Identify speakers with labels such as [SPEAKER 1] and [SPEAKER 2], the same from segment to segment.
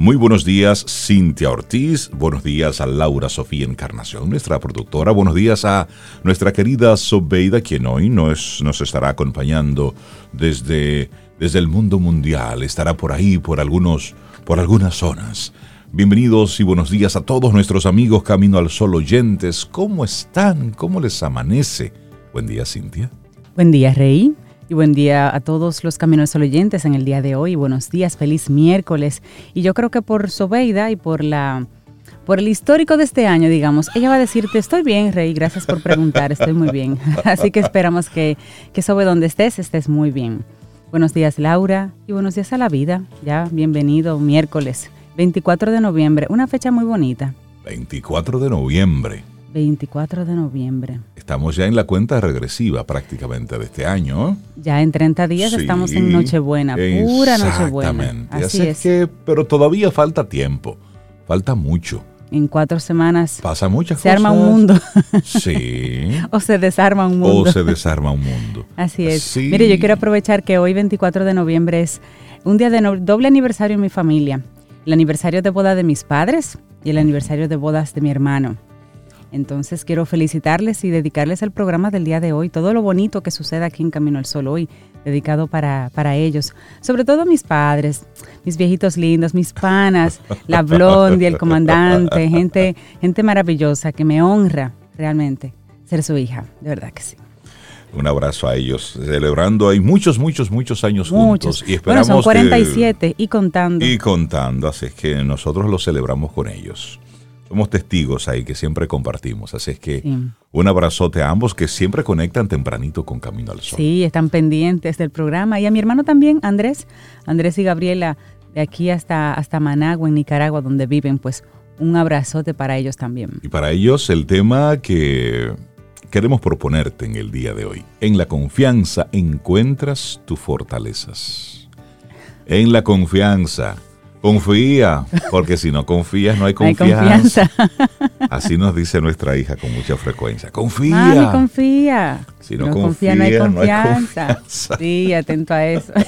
[SPEAKER 1] Muy buenos días, Cintia Ortiz. Buenos días a Laura Sofía Encarnación, nuestra productora. Buenos días a nuestra querida Sobeida, quien hoy nos, nos estará acompañando desde, desde el mundo mundial. Estará por ahí, por, algunos, por algunas zonas. Bienvenidos y buenos días a todos nuestros amigos Camino al Sol oyentes. ¿Cómo están? ¿Cómo les amanece? Buen día, Cintia.
[SPEAKER 2] Buen día, Rey. Y buen día a todos los Caminos oyentes en el día de hoy. Buenos días, feliz miércoles. Y yo creo que por Sobeida y por la por el histórico de este año, digamos, ella va a decirte, estoy bien, Rey, gracias por preguntar, estoy muy bien. Así que esperamos que, que sobre donde estés, estés muy bien. Buenos días, Laura, y buenos días a la vida. Ya, bienvenido, miércoles 24 de noviembre, una fecha muy bonita.
[SPEAKER 1] 24 de noviembre.
[SPEAKER 2] 24 de noviembre.
[SPEAKER 1] Estamos ya en la cuenta regresiva prácticamente de este año.
[SPEAKER 2] Ya en 30 días estamos en Nochebuena, pura Nochebuena.
[SPEAKER 1] Exactamente. Así, es. Que, pero todavía falta tiempo, falta mucho.
[SPEAKER 2] En cuatro semanas
[SPEAKER 1] pasa muchas
[SPEAKER 2] se
[SPEAKER 1] cosas.
[SPEAKER 2] arma un mundo.
[SPEAKER 1] sí.
[SPEAKER 2] o se desarma un mundo.
[SPEAKER 1] O se desarma un mundo.
[SPEAKER 2] Así es. Mire, yo quiero aprovechar que hoy 24 de noviembre es un día de doble aniversario en mi familia. El aniversario de boda de mis padres y el aniversario de bodas de mi hermano. Entonces quiero felicitarles y dedicarles el programa del día de hoy, todo lo bonito que sucede aquí en Camino al Sol hoy, dedicado para, para ellos, sobre todo mis padres, mis viejitos lindos, mis panas, la blondie, el comandante, gente, gente maravillosa que me honra realmente ser su hija, de verdad que sí.
[SPEAKER 1] Un abrazo a ellos, celebrando hay muchos, muchos, muchos años
[SPEAKER 2] muchos.
[SPEAKER 1] juntos. Y esperamos
[SPEAKER 2] bueno, son 47 y contando.
[SPEAKER 1] Y contando, así es que nosotros lo celebramos con ellos somos testigos ahí que siempre compartimos. Así es que un abrazote a ambos que siempre conectan tempranito con Camino al Sol.
[SPEAKER 2] Sí, están pendientes del programa. Y a mi hermano también, Andrés, Andrés y Gabriela, de aquí hasta, hasta Managua, en Nicaragua, donde viven, pues un abrazote para ellos también.
[SPEAKER 1] Y para ellos el tema que queremos proponerte en el día de hoy. En la confianza encuentras tus fortalezas. En la confianza Confía, porque si no confías no hay confianza. Así nos dice nuestra hija con mucha frecuencia. Confía.
[SPEAKER 2] Mami, confía.
[SPEAKER 1] Si no, confía, no, hay confianza.
[SPEAKER 2] Sí, atento a eso.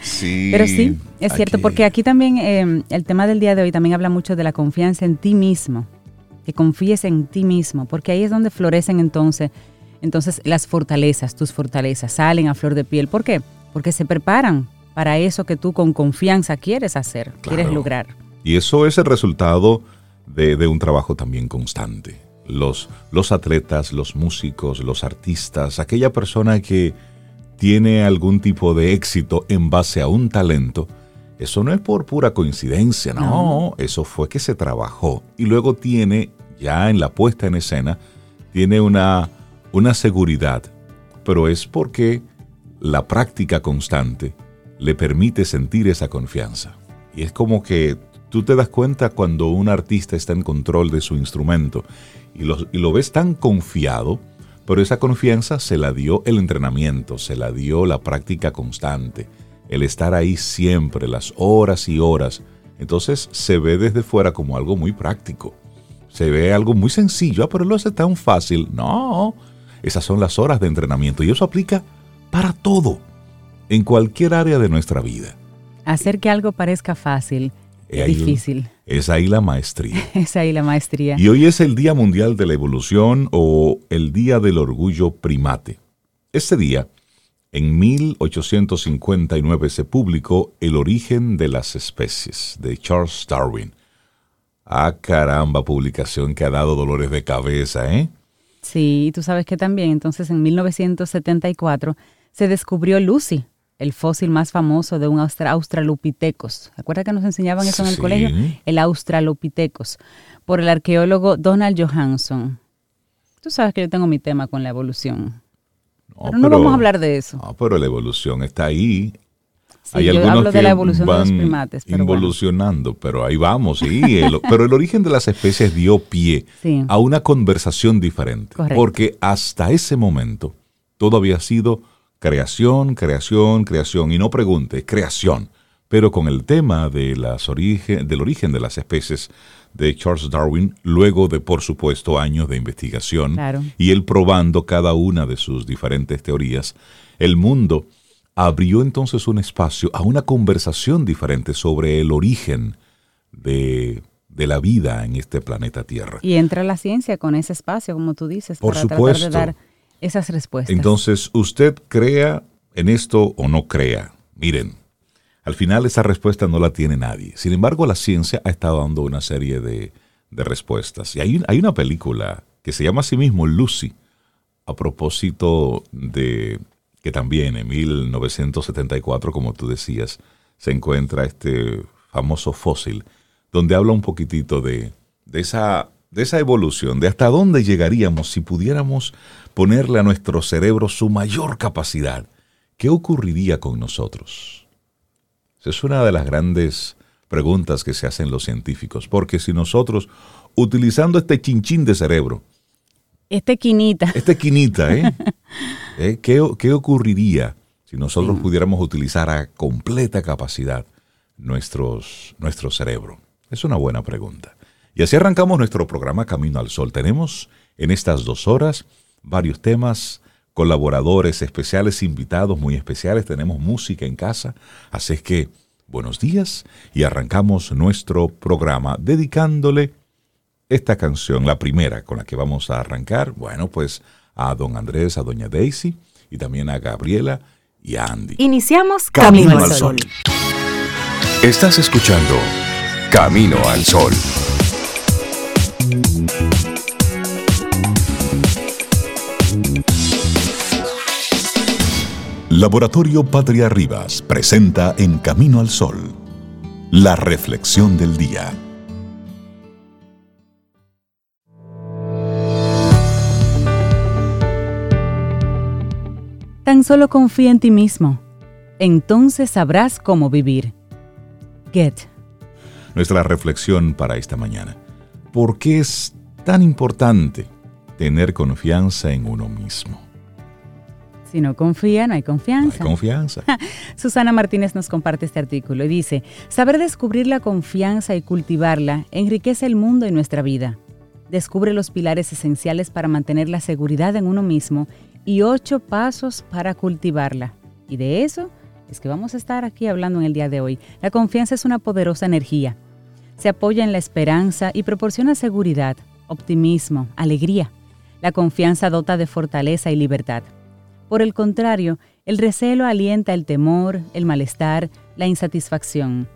[SPEAKER 2] Sí. Pero sí, es cierto, porque aquí también eh, el tema del día de hoy también habla mucho de la confianza en ti mismo. Que confíes en ti mismo, porque ahí es donde florecen entonces, entonces las fortalezas, tus fortalezas salen a flor de piel. ¿Por qué? Porque se preparan para eso que tú con confianza quieres hacer, quieres lograr.
[SPEAKER 1] Y eso es el resultado de, un trabajo también constante. Los, los atletas, los músicos, los artistas, aquella persona que tiene algún tipo de éxito en base a un talento, eso no es por pura coincidencia, no, no, eso fue que se trabajó y luego tiene, ya en la puesta en escena, tiene una, una seguridad, pero es porque la práctica constante le permite sentir esa confianza. Y es como que tú te das cuenta cuando un artista está en control de su instrumento y lo, ves tan confiado, pero esa confianza se la dio el entrenamiento, se la dio la práctica constante, el estar ahí siempre, las horas y horas. Entonces se ve desde fuera como algo muy práctico. Se ve algo muy sencillo, ah, pero lo hace tan fácil. No, esas son las horas de entrenamiento y eso aplica para todo en cualquier área de nuestra vida.
[SPEAKER 2] Hacer que algo parezca fácil es difícil.
[SPEAKER 1] Es ahí la maestría.
[SPEAKER 2] es ahí la maestría.
[SPEAKER 1] Y hoy es el Día Mundial de la Evolución o el Día del Orgullo Primate. Este día, en 1859, se publicó El origen de las especies de Charles Darwin. Ah, caramba, publicación que ha dado dolores de cabeza, ¿eh?
[SPEAKER 2] Sí, tú sabes que también, entonces en 1974 se descubrió Lucy, el fósil más famoso de un Australopithecus. ¿Recuerda que nos enseñaban eso en el colegio? El Australopithecus, por el arqueólogo Donald Johansson. Tú sabes que yo tengo mi tema con la evolución. No, pero no vamos a hablar de eso.
[SPEAKER 1] No, pero la evolución está ahí.
[SPEAKER 2] Sí, yo hablo de la evolución de los primates.
[SPEAKER 1] Pero involucionando, pero ahí vamos, sí. pero el origen de las especies dio pie a una conversación diferente. Porque hasta ese momento todo había sido creación, creación, creación, y no pregunte, creación. Pero con el tema de las origen, del origen de las especies de Charles Darwin, luego de, por supuesto, años de investigación, y él probando cada una de sus diferentes teorías, el mundo abrió entonces un espacio a una conversación diferente sobre el origen de, de la vida en este planeta Tierra.
[SPEAKER 2] Y entra la ciencia con ese espacio, como tú dices,
[SPEAKER 1] Por
[SPEAKER 2] para
[SPEAKER 1] supuesto.
[SPEAKER 2] tratar de dar esas respuestas.
[SPEAKER 1] Entonces, usted crea en esto o no crea. Miren, al final esa respuesta no la tiene nadie. Sin embargo, la ciencia ha estado dando una serie de, de respuestas. Y hay, hay una película que se llama a sí mismo Lucy, a propósito de que también en 1974, como tú decías, se encuentra este famoso fósil, donde habla un poquitito de, de esa, de esa evolución, de hasta dónde llegaríamos si pudiéramos ponerle a nuestro cerebro su mayor capacidad. ¿Qué ocurriría con nosotros? Esa es una de las grandes preguntas que se hacen los científicos, porque si nosotros, utilizando este chinchín de cerebro,
[SPEAKER 2] Este quinita.
[SPEAKER 1] este quinita, ¿eh? ¿Eh? ¿Qué, qué ocurriría si nosotros pudiéramos utilizar a completa capacidad nuestros, nuestro cerebro? Es una buena pregunta. Y así arrancamos nuestro programa Camino al Sol. Tenemos en estas dos horas varios temas, colaboradores especiales, invitados muy especiales, tenemos música en casa, así es que buenos días y arrancamos nuestro programa dedicándole esta canción, la primera con la que vamos a arrancar, bueno, pues a don Andrés, a doña Daisy y también a Gabriela y a Andy.
[SPEAKER 3] Iniciamos Camino, al Sol.
[SPEAKER 4] Estás escuchando Camino al Sol.
[SPEAKER 5] Laboratorio Patria Rivas presenta En Camino al Sol, la reflexión del día.
[SPEAKER 2] Tan solo confía en ti mismo. Entonces sabrás cómo vivir. Get.
[SPEAKER 1] Nuestra reflexión para esta mañana. ¿Por qué es tan importante tener confianza en uno mismo?
[SPEAKER 2] Si no confía, no hay
[SPEAKER 1] No hay
[SPEAKER 2] confianza.
[SPEAKER 1] confianza.
[SPEAKER 2] Susana Martínez nos comparte este artículo y dice, saber descubrir la confianza y cultivarla enriquece el mundo y nuestra vida. Descubre los pilares esenciales para mantener la seguridad en uno mismo y ocho pasos para cultivarla. Y de eso es que vamos a estar aquí hablando en el día de hoy. La confianza es una poderosa energía. Se apoya en la esperanza y proporciona seguridad, optimismo, alegría. La confianza dota de fortaleza y libertad. Por el contrario, el recelo alienta el temor, el malestar, la insatisfacción.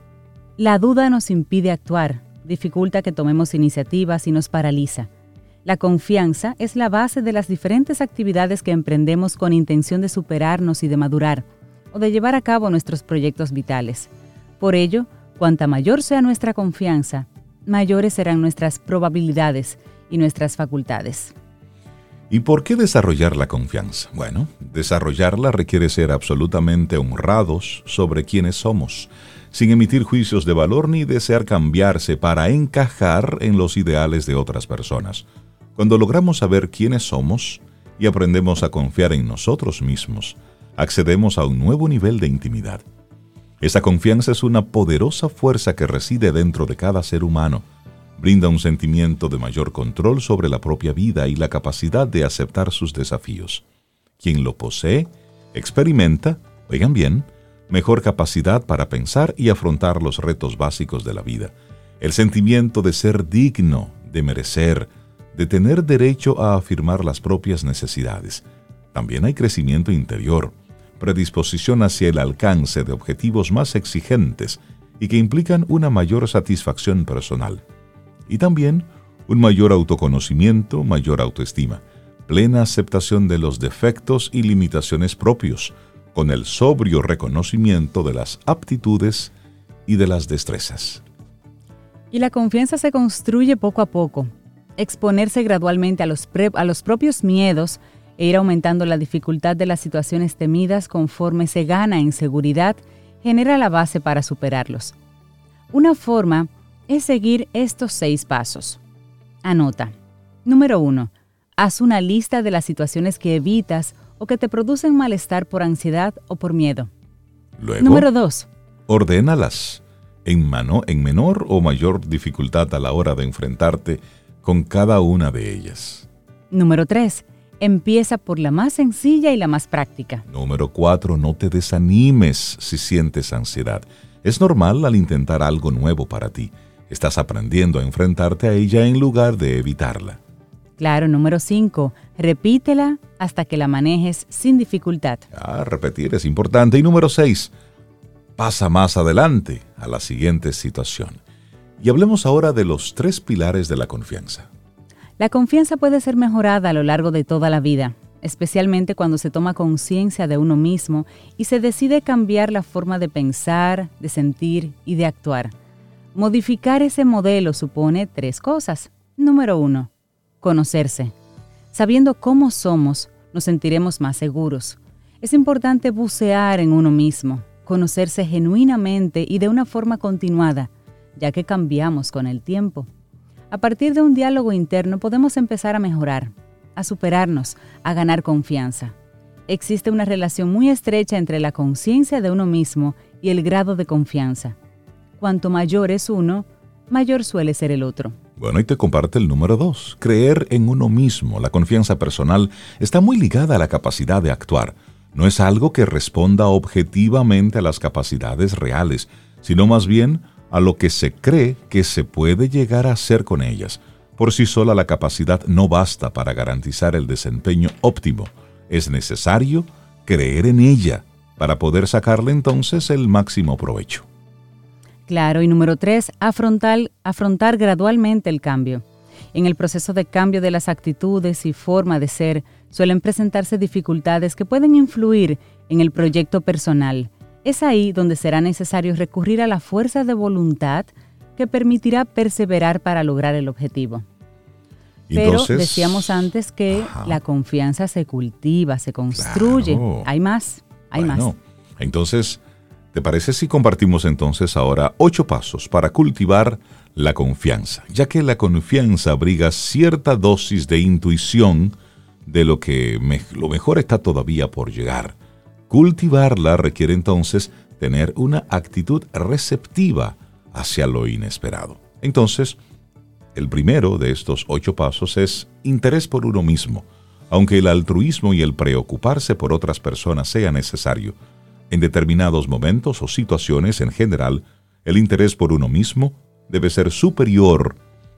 [SPEAKER 2] La duda nos impide actuar, dificulta que tomemos iniciativas y nos paraliza. La confianza es la base de las diferentes actividades que emprendemos con intención de superarnos y de madurar, o de llevar a cabo nuestros proyectos vitales. Por ello, cuanta mayor sea nuestra confianza, mayores serán nuestras probabilidades y nuestras facultades.
[SPEAKER 1] ¿Y por qué desarrollar la confianza? Bueno, desarrollarla requiere ser absolutamente honrados sobre quiénes somos, sin emitir juicios de valor ni desear cambiarse para encajar en los ideales de otras personas. Cuando logramos saber quiénes somos y aprendemos a confiar en nosotros mismos, accedemos a un nuevo nivel de intimidad. Esa confianza es una poderosa fuerza que reside dentro de cada ser humano. Brinda un sentimiento de mayor control sobre la propia vida y la capacidad de aceptar sus desafíos. Quien lo posee, experimenta, oigan bien, mejor capacidad para pensar y afrontar los retos básicos de la vida. El sentimiento de ser digno, de merecer, de tener derecho a afirmar las propias necesidades. También hay crecimiento interior, predisposición hacia el alcance de objetivos más exigentes y que implican una mayor satisfacción personal. Y también un mayor autoconocimiento, mayor autoestima, plena aceptación de los defectos y limitaciones propios, con el sobrio reconocimiento de las aptitudes y de las destrezas.
[SPEAKER 2] Y la confianza se construye poco a poco. Exponerse gradualmente a los, propios miedos e ir aumentando la dificultad de las situaciones temidas conforme se gana en seguridad genera la base para superarlos. Una forma es seguir estos seis pasos. Anota. Número 1. Haz una lista de las situaciones que evitas o que te producen malestar por ansiedad o por miedo.
[SPEAKER 1] Luego,
[SPEAKER 2] Número 2.
[SPEAKER 1] ordénalas en, mano, en menor o mayor dificultad a la hora de enfrentarte con cada una de ellas.
[SPEAKER 2] Número 3. Empieza por la más sencilla y la más práctica.
[SPEAKER 1] Número 4. No te desanimes si sientes ansiedad. Es normal al intentar algo nuevo para ti. Estás aprendiendo a enfrentarte a ella en lugar de evitarla.
[SPEAKER 2] Claro, número 5. Repítela hasta que la manejes sin dificultad.
[SPEAKER 1] Ah, repetir es importante. Y número 6. Pasa más adelante a la siguiente situación. Y hablemos ahora de los tres pilares de la confianza.
[SPEAKER 2] La confianza puede ser mejorada a lo largo de toda la vida, especialmente cuando se toma conciencia de uno mismo y se decide cambiar la forma de pensar, de sentir y de actuar. Modificar ese modelo supone tres cosas. Número uno, conocerse. Sabiendo cómo somos, nos sentiremos más seguros. Es importante bucear en uno mismo, conocerse genuinamente y de una forma continuada, ya que cambiamos con el tiempo. A partir de un diálogo interno podemos empezar a mejorar, a superarnos, a ganar confianza. Existe una relación muy estrecha entre la conciencia de uno mismo y el grado de confianza. Cuanto mayor es uno, mayor suele ser el otro.
[SPEAKER 1] Bueno, y te comparte el número dos. Creer en uno mismo, la confianza personal, está muy ligada a la capacidad de actuar. No es algo que responda objetivamente a las capacidades reales, sino más bien a lo que se cree que se puede llegar a hacer con ellas. Por sí sola la capacidad no basta para garantizar el desempeño óptimo. Es necesario creer en ella para poder sacarle entonces el máximo provecho.
[SPEAKER 2] Claro, y número tres, afrontar, afrontar gradualmente el cambio. En el proceso de cambio de las actitudes y forma de ser, suelen presentarse dificultades que pueden influir en el proyecto personal es ahí donde será necesario recurrir a la fuerza de voluntad que permitirá perseverar para lograr el objetivo. Pero decíamos antes que la confianza se cultiva, se construye. Hay más, hay más.
[SPEAKER 1] Entonces, ¿te parece si compartimos entonces ahora ocho pasos para cultivar la confianza? Ya que la confianza abriga cierta dosis de intuición de lo que lo mejor está todavía por llegar. Cultivarla requiere entonces tener una actitud receptiva hacia lo inesperado. Entonces, el primero de estos ocho pasos es interés por uno mismo. Aunque el altruismo y el preocuparse por otras personas sea necesario, en determinados momentos o situaciones en general, el interés por uno mismo debe ser superior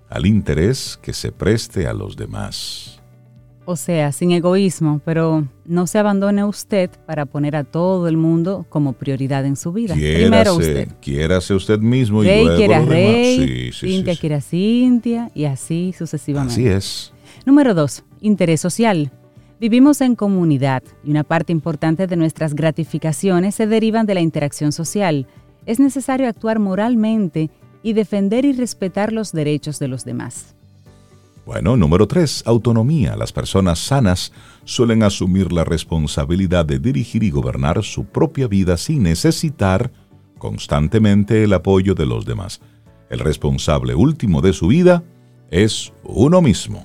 [SPEAKER 1] al interés que se preste a los demás.
[SPEAKER 2] O sea, sin egoísmo, pero no se abandone usted para poner a todo el mundo como prioridad en su vida.
[SPEAKER 1] Primero usted. Quiérase usted mismo y luego quiere a
[SPEAKER 2] Rey, Cintia quiere a Cintia y así sucesivamente.
[SPEAKER 1] Así es.
[SPEAKER 2] Número dos, interés social. Vivimos en comunidad y una parte importante de nuestras gratificaciones se derivan de la interacción social. Es necesario actuar moralmente y defender y respetar los derechos de los demás.
[SPEAKER 1] Bueno, número 3. Autonomía. Las personas sanas suelen asumir la responsabilidad de dirigir y gobernar su propia vida sin necesitar constantemente el apoyo de los demás. El responsable último de su vida es uno mismo.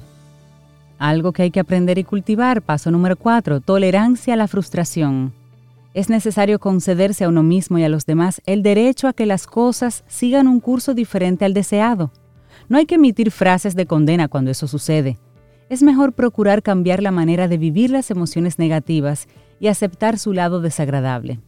[SPEAKER 2] Algo que hay que aprender y cultivar. Paso número 4. Tolerancia a la frustración. Es necesario concederse a uno mismo y a los demás el derecho a que las cosas sigan un curso diferente al deseado. No hay que emitir frases de condena cuando eso sucede. Es mejor procurar cambiar la manera de vivir las emociones negativas y aceptar su lado desagradable.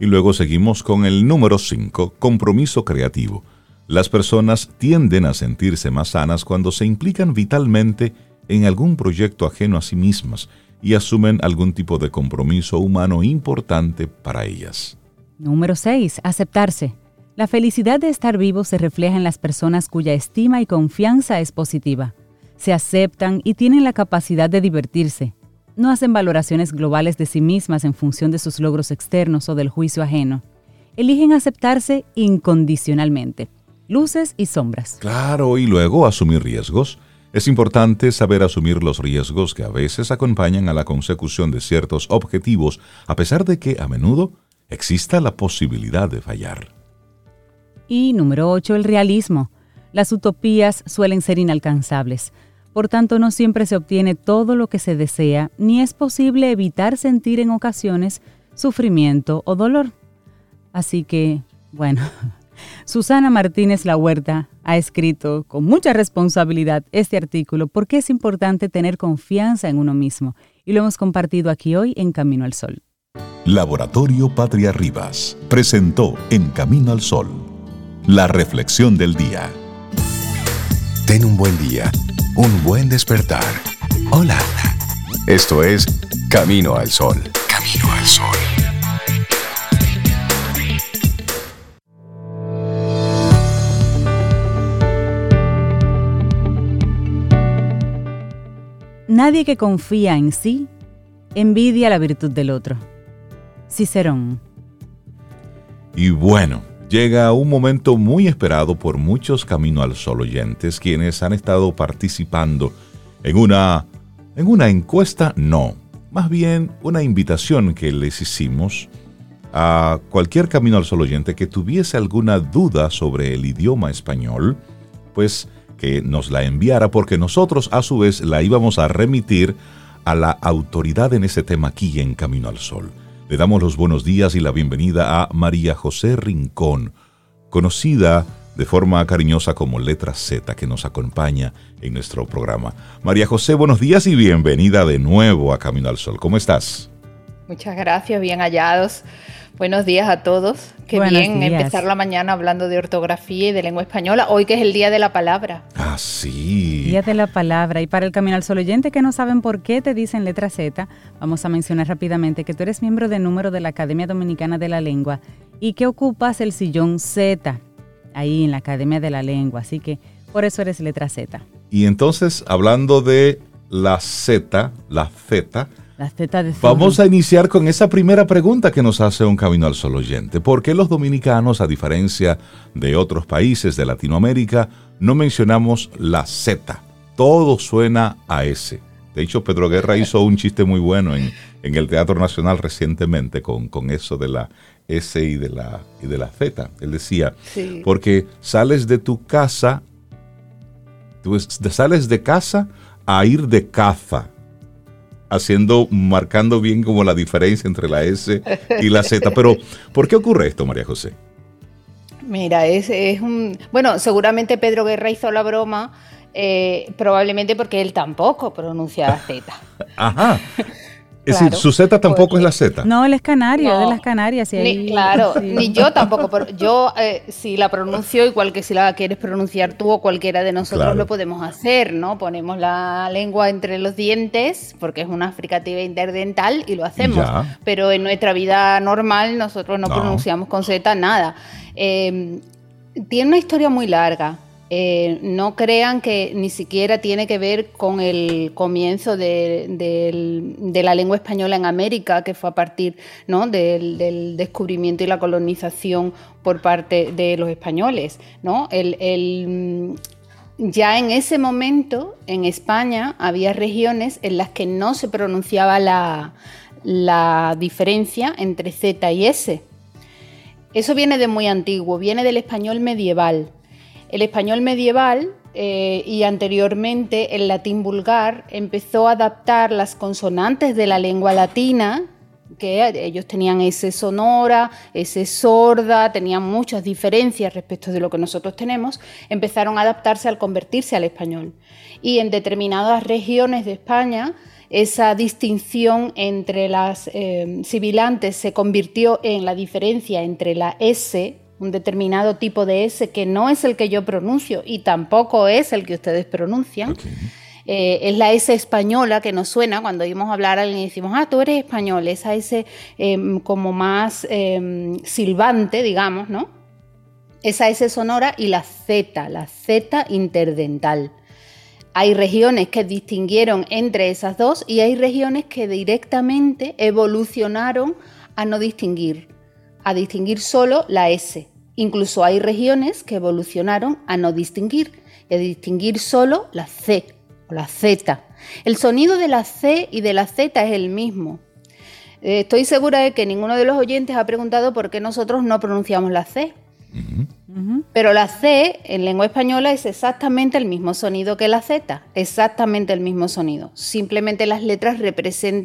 [SPEAKER 1] Y luego seguimos con el número 5, compromiso creativo. Las personas tienden a sentirse más sanas cuando se implican vitalmente en algún proyecto ajeno a sí mismas y asumen algún tipo de compromiso humano importante para ellas.
[SPEAKER 2] Número 6. Aceptarse. La felicidad de estar vivo se refleja en las personas cuya estima y confianza es positiva. Se aceptan y tienen la capacidad de divertirse. No hacen valoraciones globales de sí mismas en función de sus logros externos o del juicio ajeno. Eligen aceptarse incondicionalmente. Luces y sombras.
[SPEAKER 1] Claro, y luego asumir riesgos. Es importante saber asumir los riesgos que a veces acompañan a la consecución de ciertos objetivos, a pesar de que a menudo exista la posibilidad de fallar.
[SPEAKER 2] Y número 8, el realismo. Las utopías suelen ser inalcanzables. Por tanto, no siempre se obtiene todo lo que se desea, ni es posible evitar sentir en ocasiones sufrimiento o dolor. Así que, bueno, Susana Martínez La Huerta ha escrito con mucha responsabilidad este artículo porque es importante tener confianza en uno mismo y lo hemos compartido aquí hoy en Camino al Sol.
[SPEAKER 5] Laboratorio Patria Rivas presentó En Camino al Sol la reflexión del día.
[SPEAKER 4] Ten un buen día, un buen despertar. Hola. Esto es Camino al Sol. Camino al Sol.
[SPEAKER 2] Nadie que confía en sí envidia la virtud del otro. Cicerón.
[SPEAKER 1] Y bueno, llega un momento muy esperado por muchos Camino al Sol oyentes quienes han estado participando en una, en una encuesta, no, más bien una invitación que les hicimos a cualquier Camino al Sol oyente que tuviese alguna duda sobre el idioma español, pues que nos la enviara porque nosotros a su vez la íbamos a remitir a la autoridad en ese tema aquí en Camino al Sol. Le damos los buenos días y la bienvenida a María José Rincón, conocida de forma cariñosa como Letra Z, que nos acompaña en nuestro programa. María José, buenos días y bienvenida de nuevo a Camino al Sol. ¿Cómo estás?
[SPEAKER 6] Muchas gracias, bien hallados. Buenos días a todos. Qué
[SPEAKER 2] Buenos
[SPEAKER 6] bien
[SPEAKER 2] días.
[SPEAKER 6] empezar la mañana hablando de ortografía y de lengua española, hoy que es el Día de la Palabra.
[SPEAKER 1] Ah, sí.
[SPEAKER 2] Día de la palabra. Y para el Camino al Sol oyente que no saben por qué te dicen letra Z, vamos a mencionar rápidamente que tú eres miembro de número de la Academia Dominicana de la Lengua y que ocupas el sillón Z ahí en la Academia de la Lengua. Así que por eso eres letra Z.
[SPEAKER 1] Y entonces, hablando de la Z, la Z,
[SPEAKER 2] La Z de zorro.
[SPEAKER 1] Vamos a iniciar con esa primera pregunta que nos hace un Camino al Sol oyente. ¿Por qué los dominicanos, a diferencia de otros países de Latinoamérica, no mencionamos la Z? Todo suena a S. De hecho, Pedro Guerra hizo un chiste muy bueno en, en el Teatro Nacional recientemente con, con eso de la S y de la, y de la Z. Él decía,
[SPEAKER 6] Sí.
[SPEAKER 1] porque sales de tu casa, tú sales de casa a ir de caza haciendo, marcando bien como la diferencia entre la S y la Z. Pero, ¿por qué ocurre esto, María José?
[SPEAKER 6] Mira, es, es un... Bueno, seguramente Pedro Guerra hizo la broma, eh, probablemente porque él tampoco pronuncia la Z.
[SPEAKER 1] Ajá. Es
[SPEAKER 6] Claro,
[SPEAKER 1] decir, su Z tampoco
[SPEAKER 6] porque-
[SPEAKER 1] es la Z.
[SPEAKER 2] No, él es canario,
[SPEAKER 6] No,
[SPEAKER 2] es de las Canarias. y
[SPEAKER 6] Ni-
[SPEAKER 2] ahí-
[SPEAKER 6] claro,
[SPEAKER 2] sí.
[SPEAKER 6] ni yo tampoco, pero yo eh, si la pronuncio igual que si la quieres pronunciar tú o cualquiera de nosotros
[SPEAKER 1] Claro.
[SPEAKER 6] lo podemos hacer, ¿no? Ponemos la lengua entre los dientes porque es una fricativa interdental y lo hacemos,
[SPEAKER 1] Ya.
[SPEAKER 6] pero en nuestra vida normal nosotros no,
[SPEAKER 1] No.
[SPEAKER 6] pronunciamos con Z nada. Eh, tiene una historia muy larga. Eh, no crean que ni siquiera tiene que ver con el comienzo de, la lengua española en América, que fue a partir ¿no? del, descubrimiento y la colonización por parte de los españoles. mm, ya en ese momento, en España, había regiones en las que no se pronunciaba la diferencia entre Z y S. Eso viene de muy antiguo, viene del español medieval. El español medieval eh, y anteriormente el latín vulgar empezó a adaptar las consonantes de la lengua latina, que ellos tenían S sonora, S sorda, tenían muchas diferencias respecto de lo que nosotros tenemos, empezaron a adaptarse al convertirse al español. Y en determinadas regiones de España, esa distinción entre las eh, sibilantes se convirtió en la diferencia entre la S, un determinado tipo de S que no es el que yo pronuncio y tampoco es el que ustedes pronuncian. Eh, es la S española que nos suena cuando oímos hablar a alguien y decimos, ah, tú eres español, esa S eh, como más eh, silbante, digamos, ¿no? Esa S sonora y la Z, la Z interdental. Hay regiones que distinguieron entre esas dos y hay regiones que directamente evolucionaron a no distinguir, a distinguir solo la S. Incluso hay regiones que evolucionaron a no distinguir y a distinguir solo la C o la Z. El sonido de la C y de la Z es el mismo. Eh, Estoy segura de que ninguno de los oyentes ha preguntado por qué nosotros no pronunciamos la C. Pero la C en lengua española es exactamente el mismo sonido que la Z, exactamente el mismo sonido. Simplemente las letras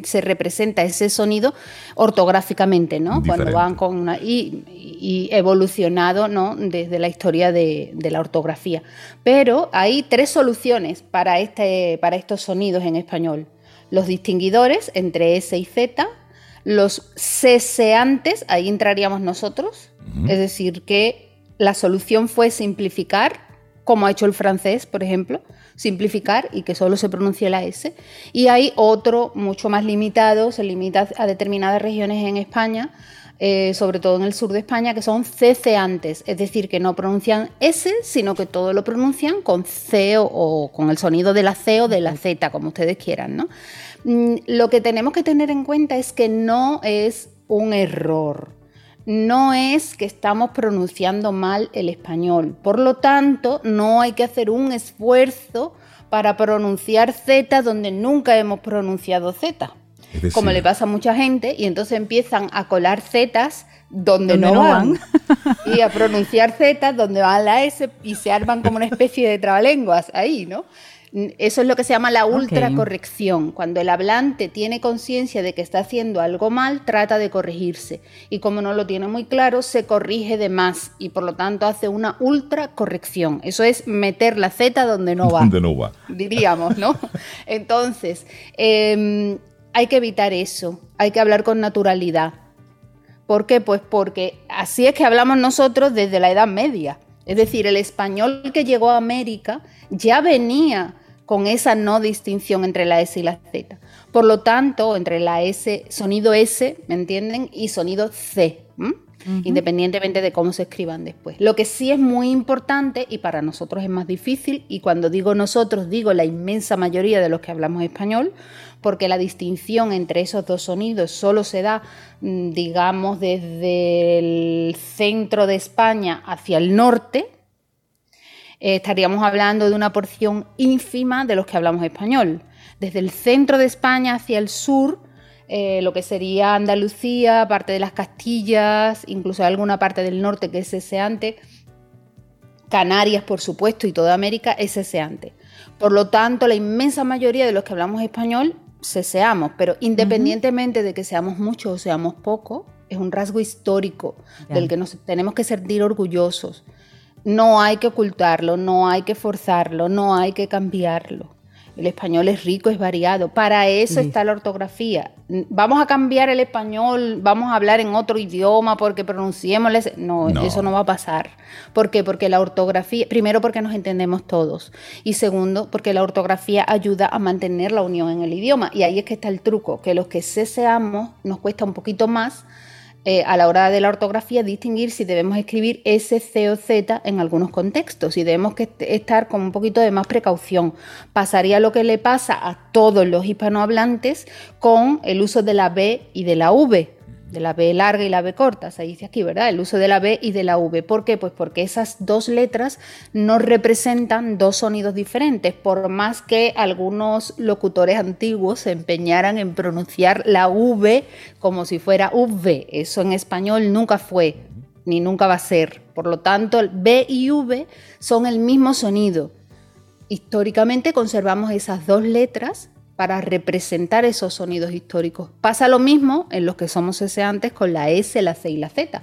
[SPEAKER 6] se representa ese sonido ortográficamente, ¿no? Cuando van con una y, y evolucionado, ¿no? Desde la historia de, de la ortografía. Pero hay tres soluciones para este, para estos sonidos en español: los distinguidores entre S y Z, los ceseantes, ahí entraríamos nosotros, es decir, que la solución fue simplificar como ha hecho el francés, por ejemplo, simplificar y que solo se pronuncie la S. Y hay otro mucho más limitado, se limita a determinadas regiones en España, eh, sobre todo en el sur de España, que son ceceantes, es decir, que no pronuncian S, sino que todo lo pronuncian con C o, con el sonido de la C o de la Z, como ustedes quieran. ¿no? Mm, lo que tenemos que tener en cuenta es que no es un error no es que estamos pronunciando mal el español. Por lo tanto, no hay que hacer un esfuerzo para pronunciar Z donde nunca hemos pronunciado Z. como le pasa a mucha gente, y entonces empiezan a colar Zetas donde, no, van, y a pronunciar Z donde va la S y se arman como una especie de trabalenguas ahí, ¿no? Eso es lo que se llama la ultracorrección. Cuando el hablante tiene conciencia de que está haciendo algo mal, trata de corregirse. Y como no lo tiene muy claro, se corrige de más y por lo tanto hace una ultracorrección. Eso es meter la Z donde no va.
[SPEAKER 1] Donde no va.
[SPEAKER 6] Diríamos, ¿no? Entonces, em, hay que evitar eso. Hay que hablar con naturalidad. ¿Por qué? Pues porque así es que hablamos nosotros desde la Edad Media. Es decir, el español que llegó a América ya venía con esa no distinción entre la S y la Z. Por lo tanto, entre la S, sonido S, ¿me entienden? Y sonido C, independientemente de cómo se escriban después. Lo que sí es muy importante y para nosotros es más difícil, y cuando digo nosotros digo la inmensa mayoría de los que hablamos español, porque la distinción entre esos dos sonidos solo se da, mm, digamos, desde el centro de España hacia el norte, eh, estaríamos hablando de una porción ínfima de los que hablamos español. Desde el centro de España hacia el sur, eh, lo que sería Andalucía, parte de las Castillas, incluso alguna parte del norte que es seseante, Canarias, por supuesto, y toda América es seseante. Por lo tanto, la inmensa mayoría de los que hablamos español seamos, pero independientemente de que seamos muchos o seamos pocos, es un rasgo histórico del que nos tenemos que sentir orgullosos. No hay que ocultarlo, no hay que forzarlo, no hay que cambiarlo. El español es rico, es variado. Para eso está la ortografía. Vamos a cambiar el español, vamos a hablar en otro idioma porque pronunciemos. No, no, eso no va a pasar. ¿Por qué? Porque la ortografía, primero porque nos entendemos todos y segundo porque la ortografía ayuda a mantener la unión en el idioma. Y ahí es que está el truco, que los que seamos nos cuesta un poquito más eh, a la hora de la ortografía distinguir si debemos escribir S, C o Z en algunos contextos y debemos que estar con un poquito de más precaución. Pasaría lo que le pasa a todos los hispanohablantes con el uso de la B y de la V de la B larga y la B corta, se dice aquí, ¿verdad? El uso de la B y de la V. ¿Por qué? Pues porque esas dos letras no representan dos sonidos diferentes, por más que algunos locutores antiguos se empeñaran en pronunciar la V como si fuera V. Eso en español nunca fue, ni nunca va a ser. Por lo tanto, B y V son el mismo sonido. Históricamente conservamos esas dos letras para representar esos sonidos históricos. Pasa lo mismo en los que somos ceseantes con la S, la C y la Z.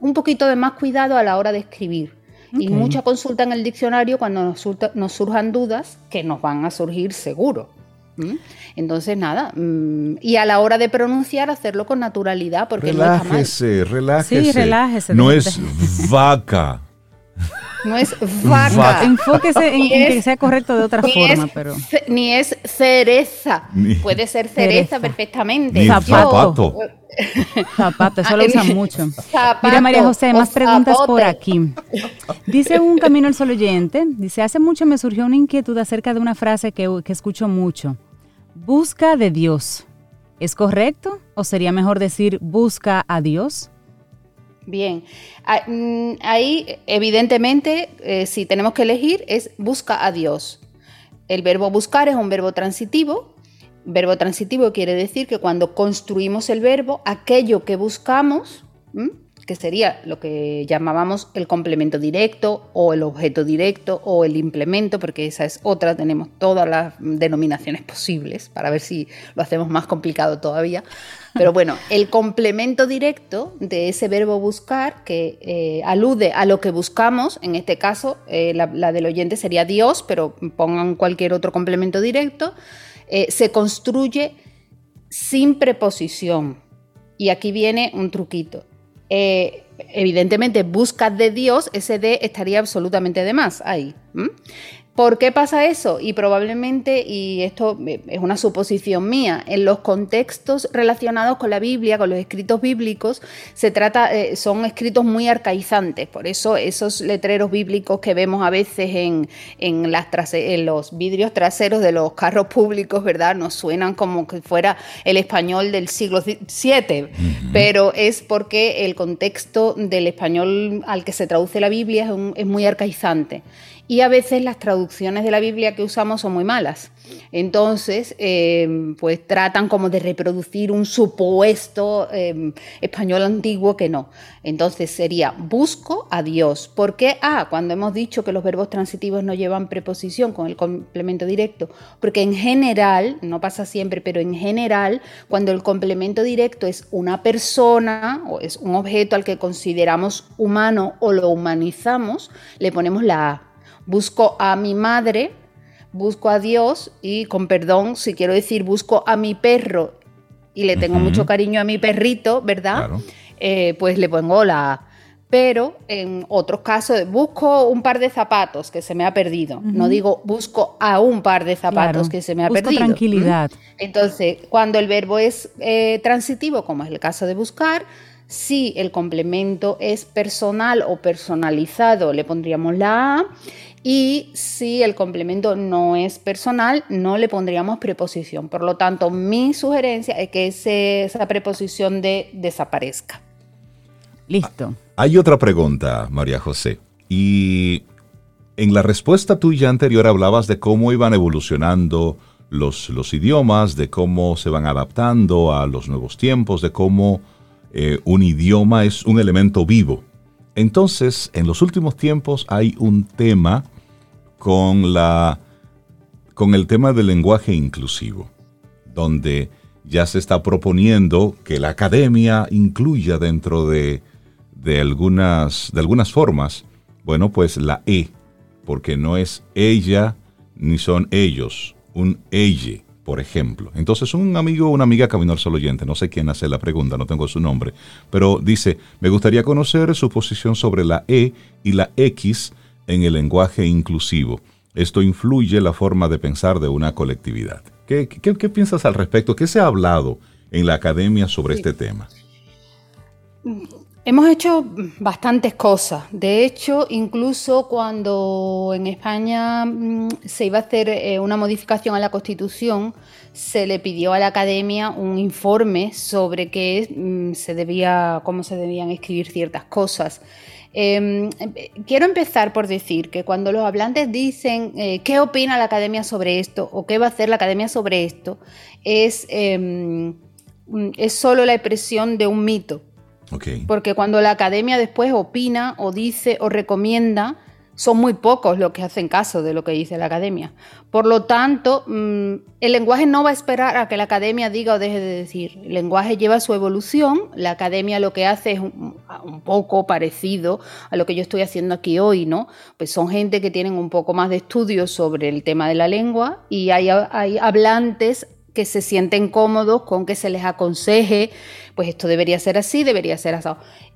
[SPEAKER 6] Un poquito de más cuidado a la hora de escribir. Y mucha consulta en el diccionario cuando nos, surjan dudas, que nos van a surgir seguro. Entonces, nada, mm, y a la hora de pronunciar, hacerlo con naturalidad, porque
[SPEAKER 1] relájese,
[SPEAKER 6] no
[SPEAKER 1] relájese.
[SPEAKER 2] Sí, relájese.
[SPEAKER 1] No es vaca.
[SPEAKER 6] No es vaca.
[SPEAKER 2] Enfóquese en, que sea correcto de otra forma, pero.
[SPEAKER 6] Ni es cereza. Puede ser cereza, perfectamente.
[SPEAKER 2] zapato. zapato, eso lo usan mucho. Mira, María José, más preguntas por aquí. Dice un camino al sol oyente, dice, hace mucho me surgió una inquietud acerca de una frase que, que escucho mucho. Busca de Dios. ¿Es correcto? ¿O sería mejor decir busca a Dios?
[SPEAKER 6] Bien, ah, mm, ahí evidentemente eh, si tenemos que elegir es busca a Dios. El verbo buscar es un verbo transitivo. Verbo transitivo quiere decir que cuando construimos el verbo, aquello que buscamos, que sería lo que llamábamos el complemento directo o el objeto directo o el implemento, porque esa es otra, tenemos todas las denominaciones posibles para ver si lo hacemos más complicado todavía. Pero bueno, el complemento directo de ese verbo buscar, que eh, alude a lo que buscamos, en este caso eh, la, del oyente sería Dios, pero pongan cualquier otro complemento directo, eh, se construye sin preposición. Y aquí viene un truquito. Eh, evidentemente buscas de Dios, ese de estaría absolutamente de más ahí. ¿Por qué pasa eso? Y probablemente, y esto es una suposición mía, en los contextos relacionados con la Biblia, con los escritos bíblicos, se trata, eh, son escritos muy arcaizantes. Por eso esos letreros bíblicos que vemos a veces en, en, las en los vidrios traseros de los carros públicos, ¿verdad? Nos suenan como que fuera el español del siglo VII, pero es porque el contexto del español al que se traduce la Biblia es, es muy arcaizante y a veces las traducciones de la Biblia que usamos son muy malas. Entonces, em, pues tratan como de reproducir un supuesto em, español antiguo que no. Entonces sería busco a Dios. ¿Por qué? Ah, cuando hemos dicho que los verbos transitivos no llevan preposición con el complemento directo. Porque en general, no pasa siempre, pero en general, cuando el complemento directo es una persona o es un objeto al que consideramos humano o lo humanizamos, le ponemos la A busco a mi madre, busco a Dios y con perdón, si quiero decir busco a mi perro y le tengo mucho cariño a mi perrito, ¿verdad? Eh, pues le pongo la pero en otros casos busco un par de zapatos que se me ha perdido. No digo busco a un par de zapatos que se me ha busco perdido.
[SPEAKER 2] tranquilidad.
[SPEAKER 6] Entonces, cuando el verbo es eh, transitivo, como es el caso de buscar, si el complemento es personal o personalizado, le pondríamos la A. Y si el complemento no es personal, no le pondríamos preposición. Por lo tanto, mi sugerencia es que esa preposición de desaparezca.
[SPEAKER 2] Listo.
[SPEAKER 1] Hay otra pregunta, María José. Y en la respuesta tuya anterior hablabas de cómo iban evolucionando los, los idiomas, de cómo se van adaptando a los nuevos tiempos, de cómo eh, un idioma es un elemento vivo. Entonces, en los últimos tiempos hay un tema con, la, con el tema del lenguaje inclusivo, donde ya se está proponiendo que la academia incluya dentro de, de, algunas, de algunas formas, bueno, pues la E, porque no es ella ni son ellos, un elle por ejemplo. Entonces un amigo o una amiga caminó al solo oyente, no sé quién hace la pregunta, no tengo su nombre, pero dice, me gustaría conocer su posición sobre la E y la X en el lenguaje inclusivo. Esto influye la forma de pensar de una colectividad. ¿Qué, piensas al respecto? ¿Qué se ha hablado en la academia sobre este tema?
[SPEAKER 6] Hemos hecho bastantes cosas. De hecho, incluso cuando en España mm, se iba a hacer eh, una modificación a la Constitución, se le pidió a la Academia un informe sobre qué mm, se debía, cómo se debían escribir ciertas cosas. Em, quiero empezar por decir que cuando los hablantes dicen eh, qué opina la Academia sobre esto o qué va a hacer la Academia sobre esto, es, em, es solo la expresión de un mito porque cuando la academia después opina o dice o recomienda, son muy pocos los que hacen caso de lo que dice la academia. Por lo tanto, mm, el lenguaje no va a esperar a que la academia diga o deje de decir. El lenguaje lleva su evolución. La academia lo que hace es un, poco parecido a lo que yo estoy haciendo aquí hoy, ¿no? Pues son gente que tienen un poco más de estudios sobre el tema de la lengua y hay hablantes que se sienten cómodos con que se les aconseje, pues esto debería ser así, debería ser así.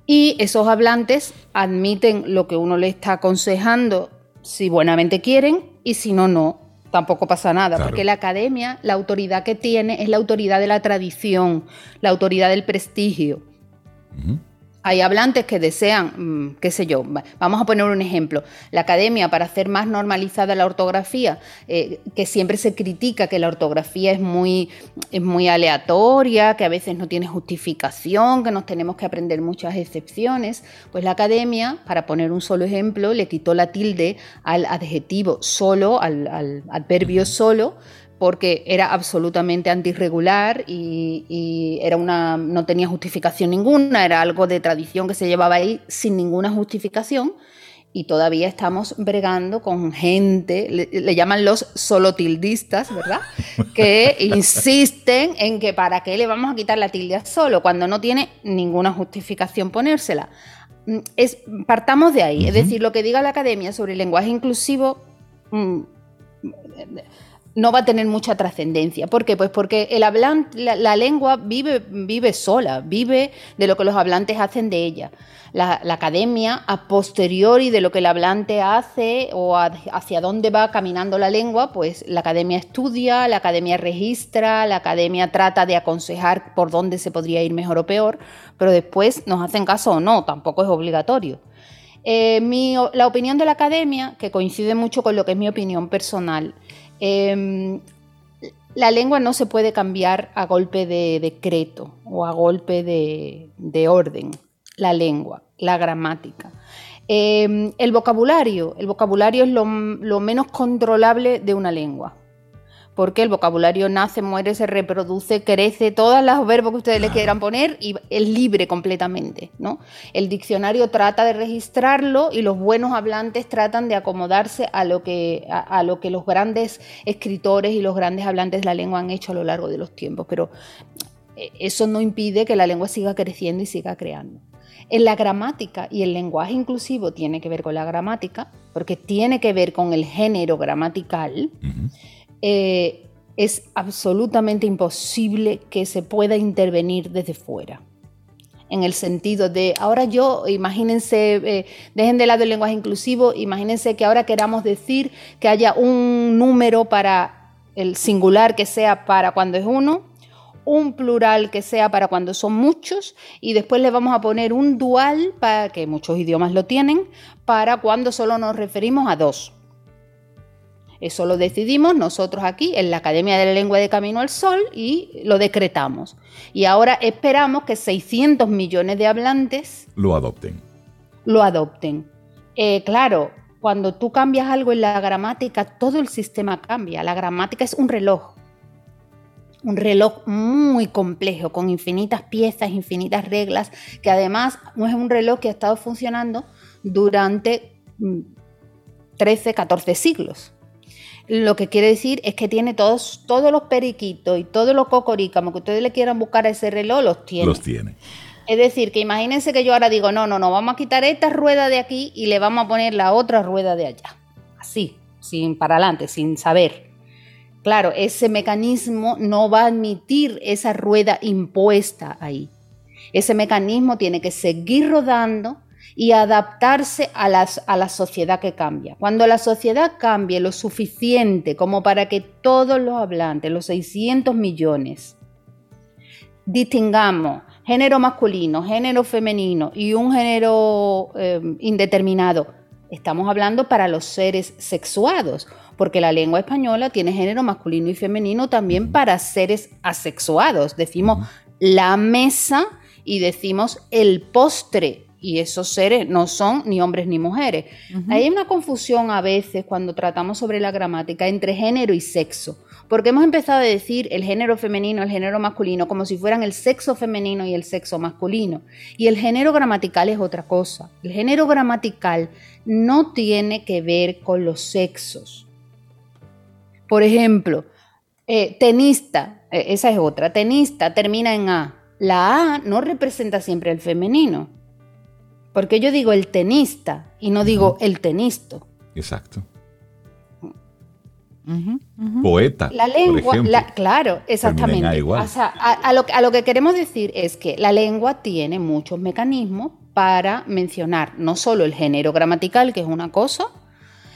[SPEAKER 6] Y esos hablantes admiten lo que uno le está aconsejando si buenamente quieren y si no, no. Tampoco pasa nada, porque la academia, la autoridad que tiene es la autoridad de la tradición, la autoridad del prestigio. Hay hablantes que desean, mm, qué sé yo, vamos a poner un ejemplo, la academia para hacer más normalizada la ortografía, eh, que siempre se critica que la ortografía es muy, es muy aleatoria, que a veces no tiene justificación, que nos tenemos que aprender muchas excepciones, pues la academia, para poner un solo ejemplo, le quitó la tilde al adjetivo solo, al, al adverbio solo, porque era absolutamente antirregular y, era una, no tenía justificación ninguna, era algo de tradición que se llevaba ahí sin ninguna justificación y todavía estamos bregando con gente, le, llaman los solotildistas, ¿verdad? Que insisten en que para qué le vamos a quitar la tilde a solo cuando no tiene ninguna justificación ponérsela. Mm, es, partamos de ahí, es decir, lo que diga la academia sobre el lenguaje inclusivo... Mm, no va a tener mucha trascendencia. ¿Por qué? Pues porque el la, lengua vive, vive sola, vive de lo que los hablantes hacen de ella. La, academia, a posteriori de lo que el hablante hace o hacia dónde va caminando la lengua, pues la academia estudia, la academia registra, la academia trata de aconsejar por dónde se podría ir mejor o peor, pero después nos hacen caso o no, tampoco es obligatorio. Eh, la opinión de la academia, que coincide mucho con lo que es mi opinión personal, Em, la lengua no se puede cambiar a golpe de decreto o a golpe de, orden. La lengua, la gramática. Em, el vocabulario, el vocabulario es lo menos controlable de una lengua porque el vocabulario nace, muere, se reproduce, crece, todos los verbos que ustedes le quieran poner y es libre completamente. ¿no? El diccionario trata de registrarlo y los buenos hablantes tratan de acomodarse a lo, que, a, lo que los grandes escritores y los grandes hablantes de la lengua han hecho a lo largo de los tiempos, pero eh, eso no impide que la lengua siga creciendo y siga creando. En la gramática y el lenguaje inclusivo tiene que ver con la gramática, porque tiene que ver con el género gramatical. Eh, es absolutamente imposible que se pueda intervenir desde fuera. En el sentido de, ahora yo, imagínense, eh, dejen de lado el lenguaje inclusivo, imagínense que ahora queramos decir que haya un número para el singular que sea para cuando es uno, un plural que sea para cuando son muchos y después le vamos a poner un dual, para que muchos idiomas lo tienen, para cuando solo nos referimos a dos. Eso lo decidimos nosotros aquí en la Academia de la Lengua de Camino al Sol y lo decretamos. Y ahora esperamos que 600 millones de hablantes
[SPEAKER 1] lo adopten.
[SPEAKER 6] Lo adopten. Eh, claro, cuando tú cambias algo en la gramática, todo el sistema cambia. La gramática es un reloj. Un reloj muy complejo, con infinitas piezas, infinitas reglas, que además no es un reloj que ha estado funcionando durante 13, mm, 14 siglos. Lo que quiere decir es que tiene todos, todos los periquitos y todos los cocorícamos que ustedes le quieran buscar a ese reloj, los tiene.
[SPEAKER 1] Los tiene.
[SPEAKER 6] Es decir, que imagínense que yo ahora digo, no, no, no, vamos a quitar esta rueda de aquí y le vamos a poner la otra rueda de allá. Así, sin para adelante, sin saber. Claro, ese mecanismo no va a admitir esa rueda impuesta ahí. Ese mecanismo tiene que seguir rodando y adaptarse a, a la sociedad que cambia. Cuando la sociedad cambie lo suficiente como para que todos los hablantes, los 600 millones, distingamos género masculino, género femenino y un género em, indeterminado, estamos hablando para los seres sexuados, porque la lengua española tiene género masculino y femenino también para seres asexuados. Decimos la mesa y decimos el postre y esos seres no son ni hombres ni mujeres. Hay una confusión a veces cuando tratamos sobre la gramática entre género y sexo, porque hemos empezado a decir el género femenino, el género masculino, como si fueran el sexo femenino y el sexo masculino. Y el género gramatical es otra cosa. El género gramatical no tiene que ver con los sexos. Por ejemplo, eh, tenista, eh, esa es otra, tenista termina en A. La A no representa siempre el femenino porque yo digo el tenista y no digo el tenisto.
[SPEAKER 1] Exacto. Poeta.
[SPEAKER 6] La lengua, claro, exactamente. O sea, a, lo, a lo que queremos decir es que la lengua tiene muchos mecanismos para mencionar no solo el género gramatical, que es una cosa,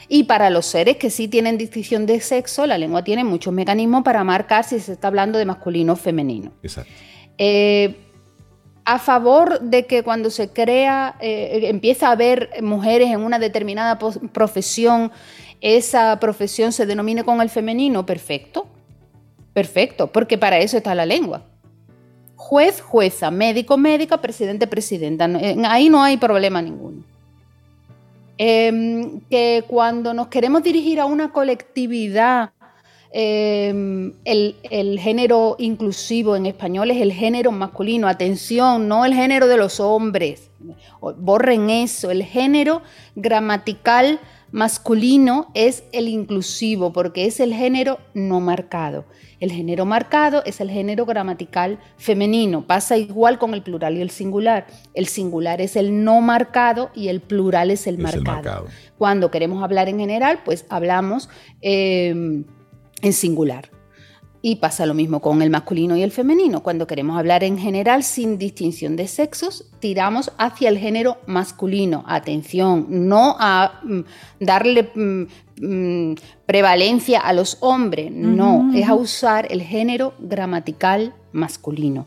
[SPEAKER 6] y para los seres que sí tienen distinción de sexo, la lengua tiene muchos mecanismos para marcar si se está hablando de masculino o femenino.
[SPEAKER 1] Exacto.
[SPEAKER 6] Eh, a favor de que cuando se crea, eh, empieza a haber mujeres en una determinada profesión, esa profesión se denomine con el femenino, perfecto, perfecto, porque para eso está la lengua. Juez, jueza, médico, médica, presidente, presidenta, ahí no hay problema ninguno. Em, que cuando nos queremos dirigir a una colectividad Em, el, género inclusivo en español es el género masculino. Atención, no el género de los hombres. Borren eso. El género gramatical masculino es el inclusivo porque es el género no marcado. El género marcado es el género gramatical femenino. Pasa igual con el plural y el singular. El singular es el no marcado y el plural es el, marcado. Cuando queremos hablar en general, pues hablamos... Em, en singular. Y pasa lo mismo con el masculino y el femenino. Cuando queremos hablar en general sin distinción de sexos, tiramos hacia el género masculino. Atención, no a mm, darle mm, mm, prevalencia a los hombres, no, es a usar el género gramatical masculino.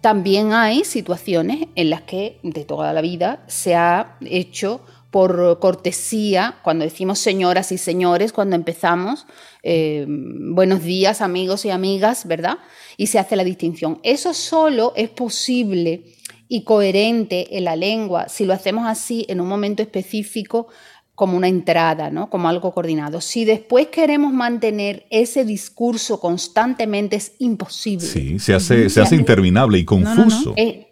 [SPEAKER 6] También hay situaciones en las que de toda la vida se ha hecho por cortesía, cuando decimos señoras y señores, cuando empezamos, eh, buenos días amigos y amigas, ¿verdad? Y se hace la distinción. Eso solo es posible y coherente en la lengua si lo hacemos así en un momento específico como una entrada, ¿no? como algo coordinado. Si después queremos mantener ese discurso constantemente, es imposible.
[SPEAKER 1] Sí, se hace, se hace interminable y confuso.
[SPEAKER 6] No, no, es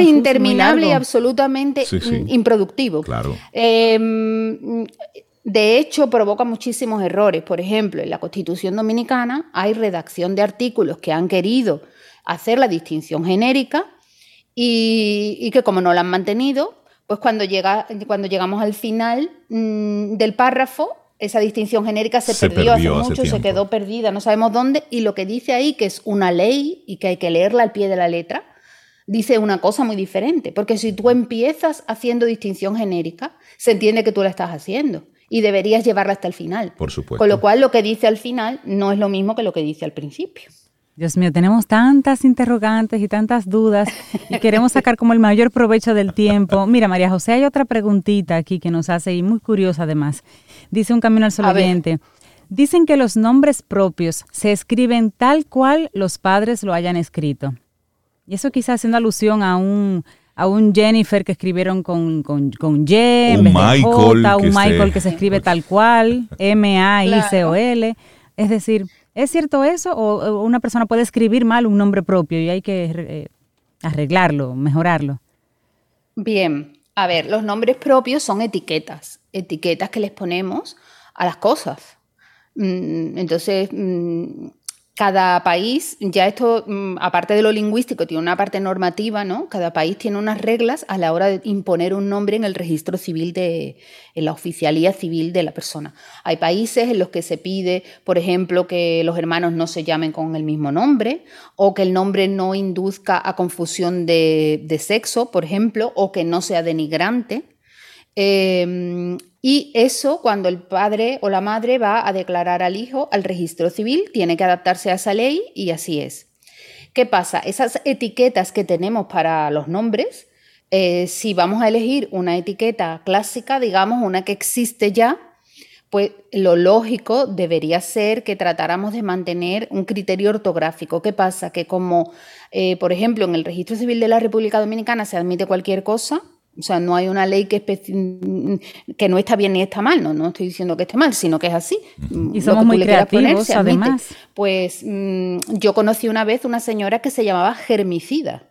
[SPEAKER 6] interminable y absolutamente improductivo.
[SPEAKER 1] Claro.
[SPEAKER 6] Em, de hecho, provoca muchísimos errores. Por ejemplo, en la Constitución Dominicana hay redacción de artículos que han querido hacer la distinción genérica y, que como no la han mantenido, pues cuando, llega, cuando llegamos al final mm, del párrafo, esa distinción genérica se, perdió, hace mucho, se quedó perdida, no sabemos dónde, y lo que dice ahí que es una ley y que hay que leerla al pie de la letra, dice una cosa muy diferente, porque si tú empiezas haciendo distinción genérica, se entiende que tú la estás haciendo y deberías llevarla hasta el final.
[SPEAKER 1] Por supuesto.
[SPEAKER 6] Con lo cual lo que dice al final no es lo mismo que lo que dice al principio.
[SPEAKER 2] Dios mío, tenemos tantas interrogantes y tantas dudas y queremos sacar como el mayor provecho del tiempo. Mira, María José, hay otra preguntita aquí que nos hace y muy curiosa además. Dice un camino al sol Dicen que los nombres propios se escriben tal cual los padres lo hayan escrito. Y eso quizás haciendo alusión a un, a un Jennifer que escribieron con, con, con Y,
[SPEAKER 1] un Michael,
[SPEAKER 2] un Michael que se escribe tal cual, M-A-I-C-O-L. Es decir, ¿es cierto eso? ¿O una persona puede escribir mal un nombre propio y hay que eh, arreglarlo, mejorarlo?
[SPEAKER 6] Bien, a ver, los nombres propios son etiquetas, etiquetas que les ponemos a las cosas. Mm, entonces, mm, cada país, ya esto, mm, aparte de lo lingüístico, tiene una parte normativa, ¿no? Cada país tiene unas reglas a la hora de imponer un nombre en el registro civil de, en la oficialía civil de la persona. Hay países en los que se pide, por ejemplo, que los hermanos no se llamen con el mismo nombre, o que el nombre no induzca a confusión de, sexo, por ejemplo, o que no sea denigrante. Eh, y eso, cuando el padre o la madre va a declarar al hijo al registro civil, tiene que adaptarse a esa ley y así es. ¿Qué pasa? Esas etiquetas que tenemos para los nombres, eh, si vamos a elegir una etiqueta clásica, digamos, una que existe ya, pues lo lógico debería ser que tratáramos de mantener un criterio ortográfico. ¿Qué pasa? Que como, eh, por ejemplo, en el registro civil de la República Dominicana se admite cualquier cosa, o sea, no hay una ley que, que no está bien ni está mal, no, no estoy diciendo que esté mal, sino que es así.
[SPEAKER 2] Y somos muy creativos, además.
[SPEAKER 6] Pues mm, yo conocí una vez una señora que se llamaba germicida.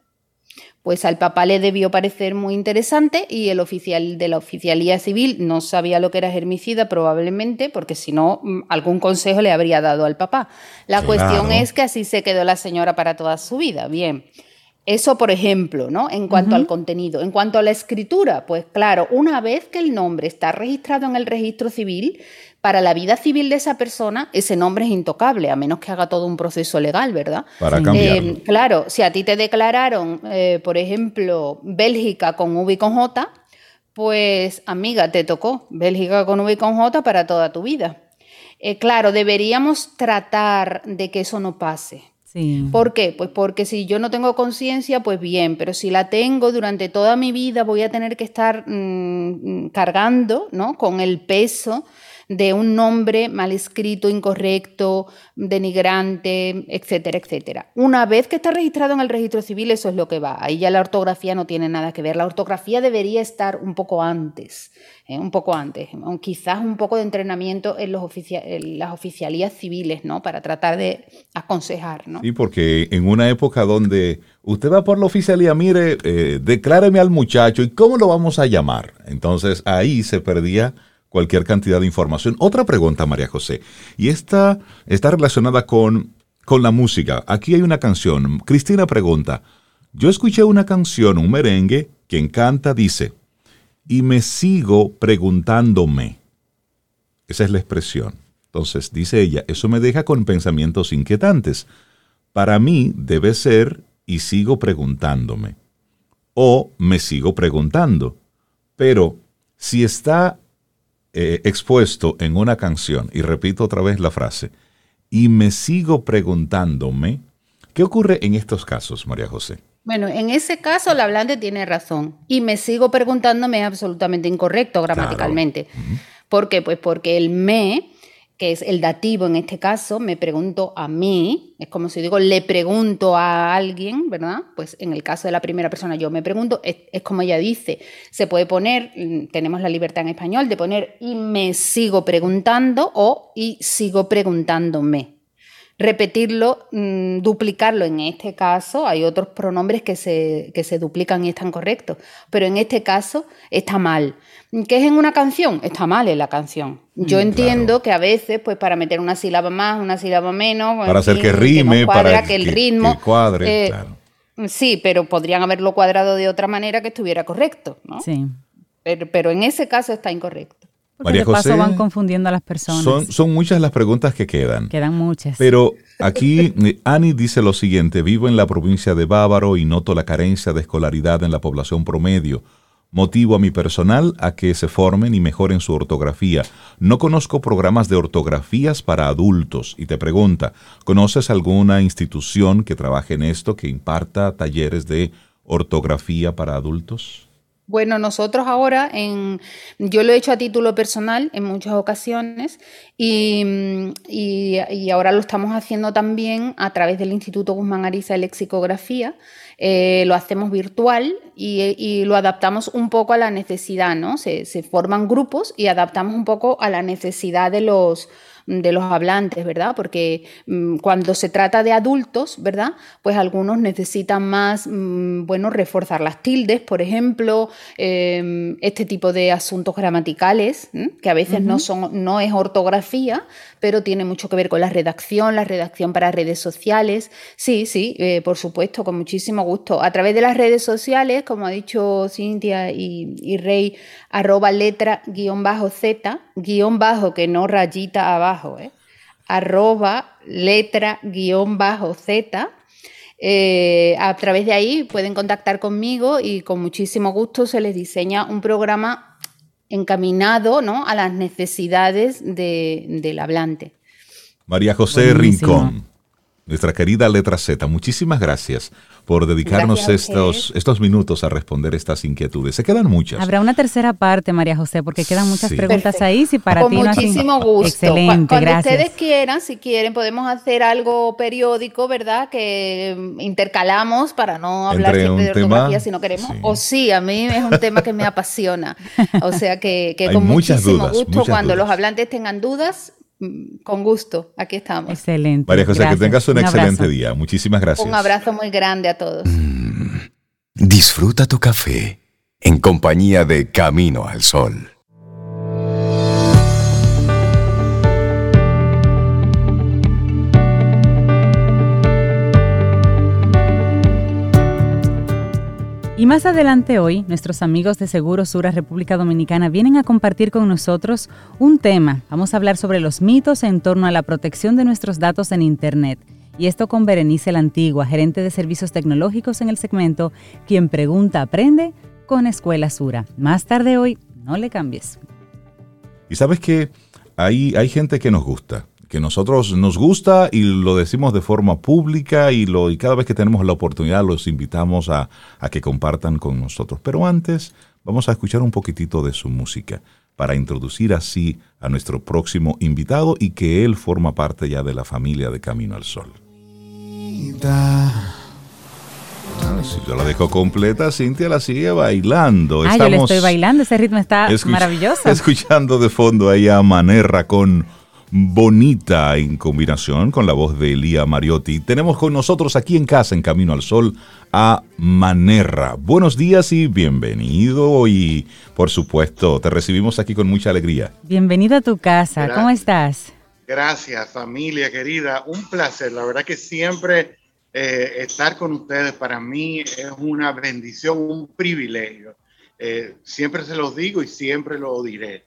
[SPEAKER 6] Pues al papá le debió parecer muy interesante y el oficial de la oficialía civil no sabía lo que era germicida probablemente, porque si no, mm, algún consejo le habría dado al papá. La cuestión es que así se quedó la señora para toda su vida. Bien. Eso, por ejemplo, ¿no? En cuanto al contenido. En cuanto a la escritura, pues claro, una vez que el nombre está registrado en el registro civil, para la vida civil de esa persona, ese nombre es intocable, a menos que haga todo un proceso legal, ¿verdad?
[SPEAKER 1] Para
[SPEAKER 6] eh, claro, si a ti te declararon, eh, por ejemplo, Bélgica con V y con J, pues amiga, te tocó Bélgica con V y con J para toda tu vida. Eh, claro, deberíamos tratar de que eso no pase. ¿Por qué? Pues porque si yo no tengo conciencia, pues bien, pero si la tengo durante toda mi vida, voy a tener que estar mm, mm, cargando ¿no? con el peso de un nombre mal escrito, incorrecto, denigrante, etcétera, etcétera. Una vez que está registrado en el registro civil, eso es lo que va. Ahí ya la ortografía no tiene nada que ver. La ortografía debería estar un poco antes, ¿eh? un poco antes, quizás un poco de entrenamiento en, los las oficialías civiles, ¿no? Para tratar de aconsejar, ¿no?
[SPEAKER 1] Sí, porque en una época donde usted va por la oficialía, mire, eh, decláreme al muchacho y cómo lo vamos a llamar. Entonces ahí se perdía cualquier cantidad de información. Otra pregunta, María José, y esta está relacionada con, con la música. Aquí hay una canción. Cristina pregunta, yo escuché una canción, un merengue, quien canta dice, y me sigo preguntándome. Esa es la expresión. Entonces, dice ella, eso me deja con pensamientos inquietantes. Para mí debe ser y sigo preguntándome. O me sigo preguntando. Pero si está eh, expuesto en una canción, y repito otra vez la frase, y me sigo preguntándome, ¿qué ocurre en estos casos, María José?
[SPEAKER 6] Bueno, en ese caso la hablante tiene razón y me sigo preguntándome es absolutamente incorrecto gramaticalmente. ¿Por qué? Pues porque el me que es el dativo en este caso, me pregunto a mí, es como si digo, le pregunto a alguien, ¿verdad? Pues en el caso de la primera persona yo me pregunto, es, como ella dice, se puede poner, mm, tenemos la libertad en español de poner y me sigo preguntando o y sigo preguntándome. Repetirlo, mm, duplicarlo en este caso, hay otros pronombres que se, que se duplican y están correctos, pero en este caso está mal. ¿Qué es en una canción? Está mal en la canción. Yo mm, entiendo que a veces, pues para meter una sílaba más, una sílaba menos,
[SPEAKER 1] para hacer que rime, para que el ritmo cuadre,
[SPEAKER 6] eh, Sí, pero podrían haberlo cuadrado de otra manera que estuviera correcto, ¿no?
[SPEAKER 2] Sí.
[SPEAKER 6] Pero, en ese caso está incorrecto.
[SPEAKER 2] Porque de paso van confundiendo a las personas.
[SPEAKER 1] Son, son muchas las preguntas que quedan.
[SPEAKER 2] Quedan muchas.
[SPEAKER 1] Pero aquí eh, Ani dice lo siguiente, vivo en la provincia de Bávaro y noto la carencia de escolaridad en la población promedio Motivo a mi personal a que se formen y mejoren su ortografía. No conozco programas de ortografías para adultos. Y te pregunta, ¿conoces alguna institución que trabaje en esto, que imparta talleres de ortografía para adultos?
[SPEAKER 6] Bueno, nosotros ahora, en, yo lo he hecho a título personal en muchas ocasiones y, y, ahora lo estamos haciendo también a través del Instituto Guzmán Arisa de Lexicografía. Eh, lo hacemos virtual y, lo adaptamos un poco a la necesidad, ¿no? Se, se forman grupos y adaptamos un poco a la necesidad de los de los hablantes, ¿verdad? Porque mm, cuando se trata de adultos, ¿verdad? Pues algunos necesitan más, mm, bueno, reforzar las tildes, por ejemplo, em, este tipo de asuntos gramaticales, que a veces no, son, no es ortografía, pero tiene mucho que ver con la redacción, la redacción para redes sociales. Sí, sí, eh, por supuesto, con muchísimo gusto. A través de las redes sociales, como ha dicho Cintia y, Rey, arroba letra guion bajo Z, guion bajo que no rayita abajo, ¿eh? arroba letra guion bajo Z. Eh, a través de ahí pueden contactar conmigo y con muchísimo gusto se les diseña un programa encaminado ¿no? a las necesidades del hablante.
[SPEAKER 1] María José Rincón, nuestra querida letra Z, muchísimas gracias por dedicarnos estos, estos minutos a responder estas inquietudes. Se quedan muchas.
[SPEAKER 2] Habrá una tercera parte, María José, porque quedan muchas preguntas ahí. Si para
[SPEAKER 6] Con
[SPEAKER 2] ti
[SPEAKER 6] muchísimo gusto.
[SPEAKER 2] Excelente,
[SPEAKER 6] Cuando ustedes quieran, si quieren, podemos hacer algo periódico, ¿verdad? Que intercalamos para no hablar siempre de ortografía si no queremos. O sí, a mí es un tema que me apasiona. O sea que, con muchísimo gusto, cuando los hablantes tengan dudas, Mm, con gusto, aquí estamos.
[SPEAKER 2] Excelente.
[SPEAKER 1] María José, que tengas un, excelente día. Muchísimas gracias.
[SPEAKER 6] Un abrazo muy grande a todos. Mm,
[SPEAKER 4] disfruta tu café en compañía de Camino al Sol.
[SPEAKER 2] Y más adelante hoy, nuestros amigos de Seguro Sura República Dominicana vienen a compartir con nosotros un tema. Vamos a hablar sobre los mitos en torno a la protección de nuestros datos en Internet. Y esto con Berenice la Antigua, gerente de servicios tecnológicos en el segmento Quien pregunta aprende con Escuela Sura. Más tarde hoy, no le cambies.
[SPEAKER 1] Y sabes que hay, hay gente que nos gusta que nosotros nos gusta y lo decimos de forma pública y, lo, y cada vez que tenemos la oportunidad los invitamos a, a que compartan con nosotros. Pero antes vamos a escuchar un poquitito de su música para introducir así a nuestro próximo invitado y que él forma parte ya de la familia de Camino al Sol. si yo la dejo completa, Cintia la sigue bailando.
[SPEAKER 2] Ah, yo le estoy bailando, ese ritmo está maravilloso.
[SPEAKER 1] Escuchando de fondo ahí a Manerra con bonita en combinación con la voz de Elía Mariotti. Tenemos con nosotros aquí en casa, en Camino al Sol, a Manerra. Buenos días y bienvenido y por supuesto te recibimos aquí con mucha alegría.
[SPEAKER 2] Bienvenido a tu casa, ¿cómo estás?
[SPEAKER 7] Gracias familia querida, un placer, la verdad que siempre eh, estar con ustedes para mí es una bendición, un privilegio. Eh, siempre se los digo y siempre lo diré.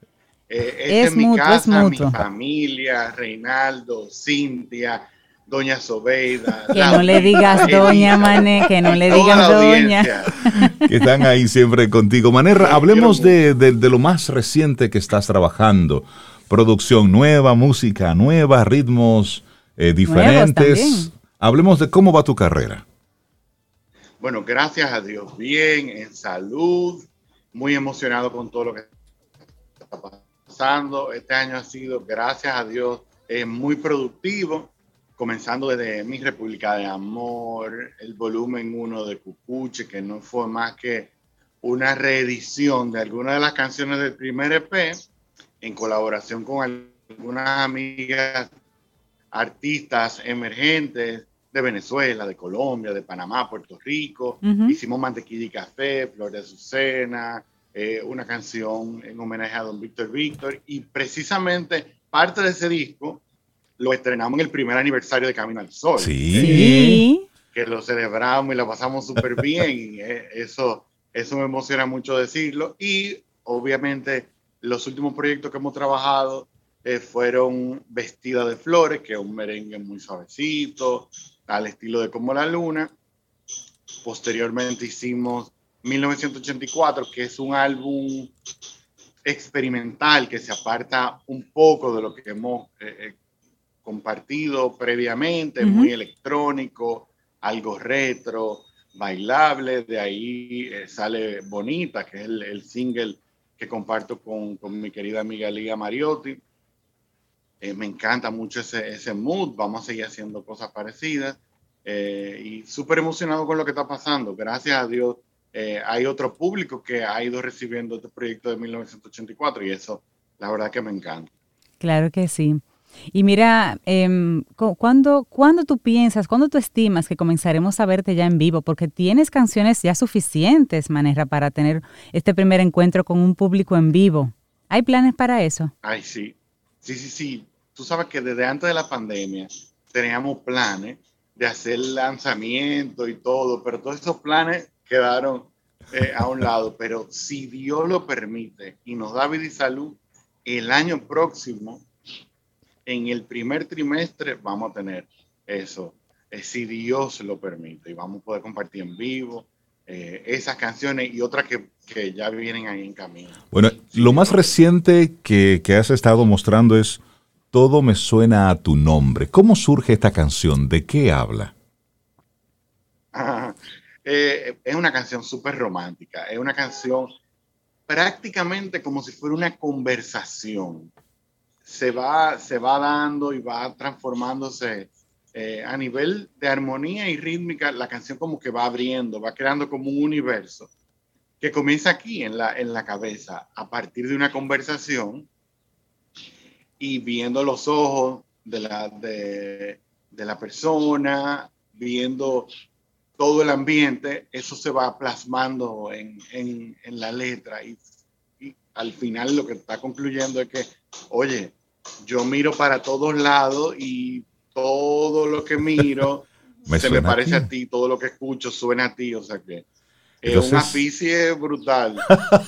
[SPEAKER 7] Eh, esta
[SPEAKER 2] Es
[SPEAKER 7] mi
[SPEAKER 2] mutuo, es
[SPEAKER 7] casa,
[SPEAKER 2] mutuo.
[SPEAKER 7] mi familia, Reinaldo, Cintia, Doña Sobeida.
[SPEAKER 2] Que
[SPEAKER 7] la
[SPEAKER 2] no le digas doña, mané, que no le digas doña.
[SPEAKER 1] que están ahí siempre contigo. Manera,
[SPEAKER 7] Los
[SPEAKER 1] hablemos de, de- de lo más reciente que estás trabajando. Producción nueva, música nueva, ritmos eh, diferentes. Hablemos de cómo va tu carrera.
[SPEAKER 7] Bueno, gracias a Dios, bien, en salud, muy emocionado con todo lo que está pasando. Este año ha sido, gracias a Dios, eh, muy productivo, comenzando desde Mi República de Amor, el volumen 1 de Cucuche, que no fue más que una reedición de algunas de las canciones del primer EP, en colaboración con algunas amigas artistas emergentes de Venezuela, de Colombia, de Panamá, Puerto Rico.
[SPEAKER 2] Ujú.
[SPEAKER 7] Hicimos Mantequilla y Café, Flor de Azucena, eh, una canción en homenaje a don Víctor Víctor. Y precisamente parte de ese disco lo estrenamos en el primer aniversario de Camino al Sol.
[SPEAKER 2] Sí.
[SPEAKER 7] Que lo celebramos y lo pasamos súper bien. eh, eso, eso me emociona mucho decirlo. Y obviamente los últimos proyectos que hemos trabajado eh, fueron Vestida de Flores, que es un merengue muy suavecito, al estilo de Como la Luna. Posteriormente hicimos 1984, que es un álbum experimental que se aparta un poco de lo que hemos eh, eh, compartido previamente,
[SPEAKER 2] Ujú.
[SPEAKER 7] muy electrónico, algo retro, bailable. De ahí eh, sale Bonita, que es el, el single que comparto con, con mi querida amiga Liga Mariotti. Eh, me encanta mucho ese, ese mood. Vamos a seguir haciendo cosas parecidas. Eh, y súper emocionado con lo que está pasando. Gracias a Dios, eh, hay otro público que ha ido recibiendo este proyecto de 1984 y eso, la verdad que me encanta.
[SPEAKER 2] Claro que sí. Y mira, cu- ¿cuándo, ¿cuándo tú piensas, cuándo tú estimas que comenzaremos a verte ya en vivo? Porque tienes canciones ya suficientes, Manera, para tener este primer encuentro con un público en vivo. ¿Hay planes para eso?
[SPEAKER 7] Ay, sí. Sí, sí, sí. Tú sabes que desde antes de la pandemia teníamos planes de hacer lanzamiento y todo, pero todos esos planes quedaron eh, a un lado. Pero si Dios lo permite y nos da vida y salud, el año próximo, en el primer trimestre, vamos a tener eso. eh, si Dios lo permite y vamos a poder compartir en vivo eh, esas canciones y otras que, que ya vienen ahí en camino.
[SPEAKER 1] Bueno, lo más reciente que, que has estado mostrando es Todo me suena a tu nombre. ¿Cómo surge esta canción? ¿De qué habla?
[SPEAKER 7] Eh, es una canción súper romántica, es una canción prácticamente como si fuera una conversación. Se va, se va dando y va transformándose eh, a nivel de armonía y rítmica, la canción como que va abriendo, va creando como un universo que comienza aquí en la, en la cabeza a partir de una conversación y viendo los ojos de la, de la persona, viendo todo el ambiente, eso se va plasmando en, en, en la letra y, y, al final lo que está concluyendo es que, oye, yo miro para todos lados y todo lo que miro
[SPEAKER 1] Me
[SPEAKER 7] se me
[SPEAKER 1] a
[SPEAKER 7] parece
[SPEAKER 1] ti.
[SPEAKER 7] a ti, todo lo que escucho suena a ti, o sea que es
[SPEAKER 1] Entonces-
[SPEAKER 7] un aficie brutal.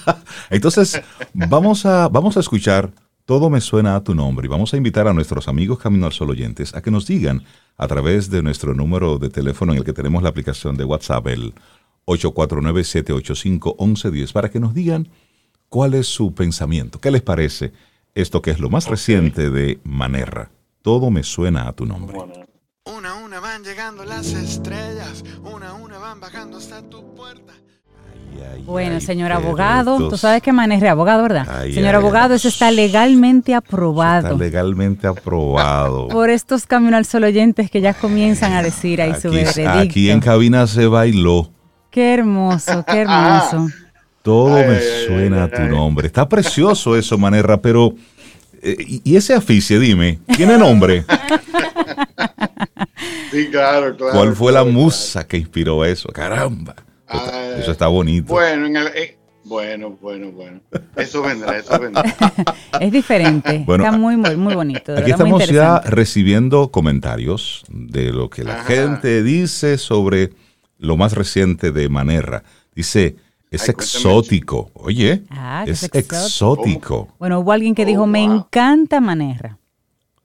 [SPEAKER 1] Entonces, vamos a, vamos a escuchar Todo me suena a tu nombre y vamos a invitar a nuestros amigos Camino al Sol oyentes a que nos digan a través de nuestro número de teléfono en el que tenemos la aplicación de WhatsApp, el 849-785-1110, para que nos digan cuál es su pensamiento, qué les parece esto que es lo más reciente de Manerra. Todo me suena a tu nombre.
[SPEAKER 8] Una a una van llegando las estrellas, una a una van bajando hasta tu puerta.
[SPEAKER 2] Bueno, señor abogado, tú sabes que Manera es abogado, ¿verdad?
[SPEAKER 1] Ay,
[SPEAKER 2] señor
[SPEAKER 1] ay,
[SPEAKER 2] abogado,
[SPEAKER 1] ay.
[SPEAKER 2] eso está legalmente
[SPEAKER 1] Está
[SPEAKER 2] aprobado
[SPEAKER 1] legalmente aprobado.
[SPEAKER 2] por estos Camino al Sol oyentes que ya comienzan a decir ahí su veredicto.
[SPEAKER 1] aquí en cabina se bailó.
[SPEAKER 2] Qué hermoso, qué hermoso.
[SPEAKER 1] Todo
[SPEAKER 7] Ay,
[SPEAKER 1] me suena
[SPEAKER 7] ay,
[SPEAKER 1] a tu
[SPEAKER 7] ay.
[SPEAKER 1] nombre. Está precioso eso, Manerra, pero... eh, y ese afiche, dime, ¿tiene nombre?
[SPEAKER 7] sí, claro, claro.
[SPEAKER 1] ¿Cuál fue la
[SPEAKER 7] claro,
[SPEAKER 1] musa que inspiró eso? Caramba.
[SPEAKER 7] Ay,
[SPEAKER 1] Eso está bonito.
[SPEAKER 7] Bueno, en el- eh, bueno, bueno, bueno. Eso vendrá, eso vendrá.
[SPEAKER 2] Es diferente.
[SPEAKER 1] Bueno,
[SPEAKER 2] está muy, muy, muy bonito.
[SPEAKER 1] Aquí
[SPEAKER 2] verdad,
[SPEAKER 1] estamos ya recibiendo comentarios de lo que la
[SPEAKER 7] Ajá.
[SPEAKER 1] gente dice sobre lo más reciente de Manerra. Dice, Es
[SPEAKER 7] Ay,
[SPEAKER 1] exótico. Oye,
[SPEAKER 2] Ah,
[SPEAKER 1] es
[SPEAKER 2] es exótico.
[SPEAKER 1] exótico.
[SPEAKER 2] Bueno, hubo alguien que
[SPEAKER 7] Oh,
[SPEAKER 2] dijo, me
[SPEAKER 7] wow.
[SPEAKER 2] encanta Manerra.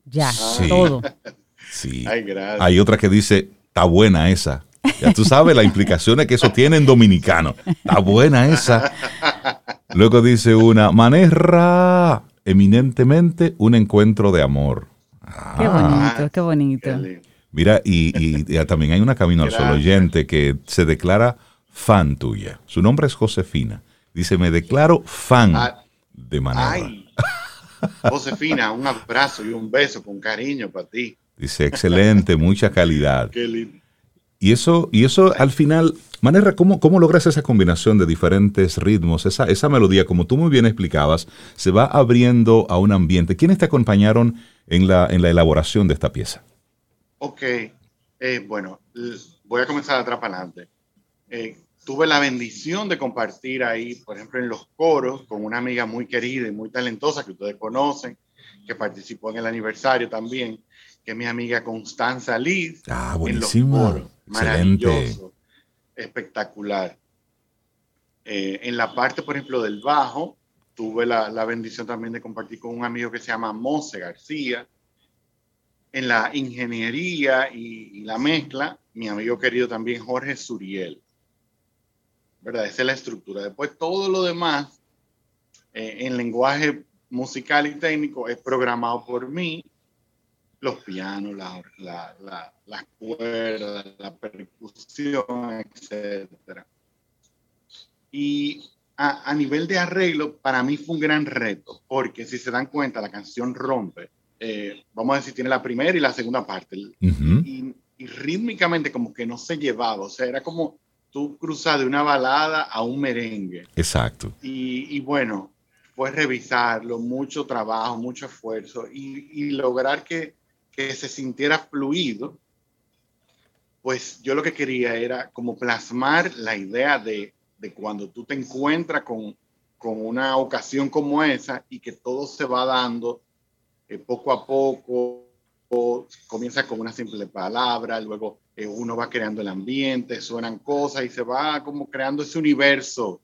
[SPEAKER 2] Ya,
[SPEAKER 1] Sí.
[SPEAKER 2] todo.
[SPEAKER 1] Sí.
[SPEAKER 7] Ay, gracias.
[SPEAKER 1] Hay otra que dice, está buena esa. Ya tú sabes las implicaciones que eso tiene en dominicano. Está buena esa. Luego dice una, Manerra, eminentemente un encuentro de amor.
[SPEAKER 2] Qué
[SPEAKER 1] Ah,
[SPEAKER 2] bonito, qué bonito.
[SPEAKER 7] Qué.
[SPEAKER 1] Mira, y, y- y también hay una Camino al Sol oyente que se declara fan tuya. Su nombre es Josefina. Dice, me declaro fan
[SPEAKER 7] Ah,
[SPEAKER 1] de Manerra.
[SPEAKER 7] Ay, Josefina, un abrazo y un beso con cariño para ti.
[SPEAKER 1] Dice, excelente, mucha calidad.
[SPEAKER 7] Qué lindo.
[SPEAKER 1] Y eso, y eso al final, Manerra, ¿cómo, ¿cómo logras esa combinación de diferentes ritmos? Esa, esa melodía, como tú muy bien explicabas, se va abriendo a un ambiente. ¿Quiénes te acompañaron en la, en la elaboración de esta pieza?
[SPEAKER 7] Ok, eh, bueno, voy a comenzar atrás para adelante. Eh, tuve la bendición de compartir ahí, por ejemplo, en los coros, con una amiga muy querida y muy talentosa que ustedes conocen, que participó en el aniversario también, que es mi amiga Constanza Liz.
[SPEAKER 1] Ah,
[SPEAKER 7] en los
[SPEAKER 1] buenísimo.
[SPEAKER 7] Coros.
[SPEAKER 1] Excelente.
[SPEAKER 7] Maravilloso, espectacular. Eh, en la parte, por ejemplo, del bajo, tuve la, la bendición también de compartir con un amigo que se llama Mose García. En la ingeniería y, y la mezcla, mi amigo querido también Jorge Suriel. ¿Verdad? Esa es la estructura. Después todo lo demás, eh, en lenguaje musical y técnico, es programado por mí los pianos, la, la, la, las cuerdas, la percusión, etcétera. Y a, a nivel de arreglo, para mí fue un gran reto, porque si se dan cuenta, la canción rompe. eh, vamos a decir, tiene la primera y la segunda parte.
[SPEAKER 1] Ujú.
[SPEAKER 7] Y, y rítmicamente como que no se llevaba, o sea, era como tú cruzar de una balada a un merengue.
[SPEAKER 1] Exacto.
[SPEAKER 7] Y, y bueno, fue revisarlo, mucho trabajo, mucho esfuerzo y, y lograr que, que se sintiera fluido. Pues yo lo que quería era como plasmar la idea de, de cuando tú te encuentras con, con una ocasión como esa y que todo se va dando eh, poco a poco, o comienza con una simple palabra, luego eh, uno va creando el ambiente, suenan cosas y se va como creando ese universo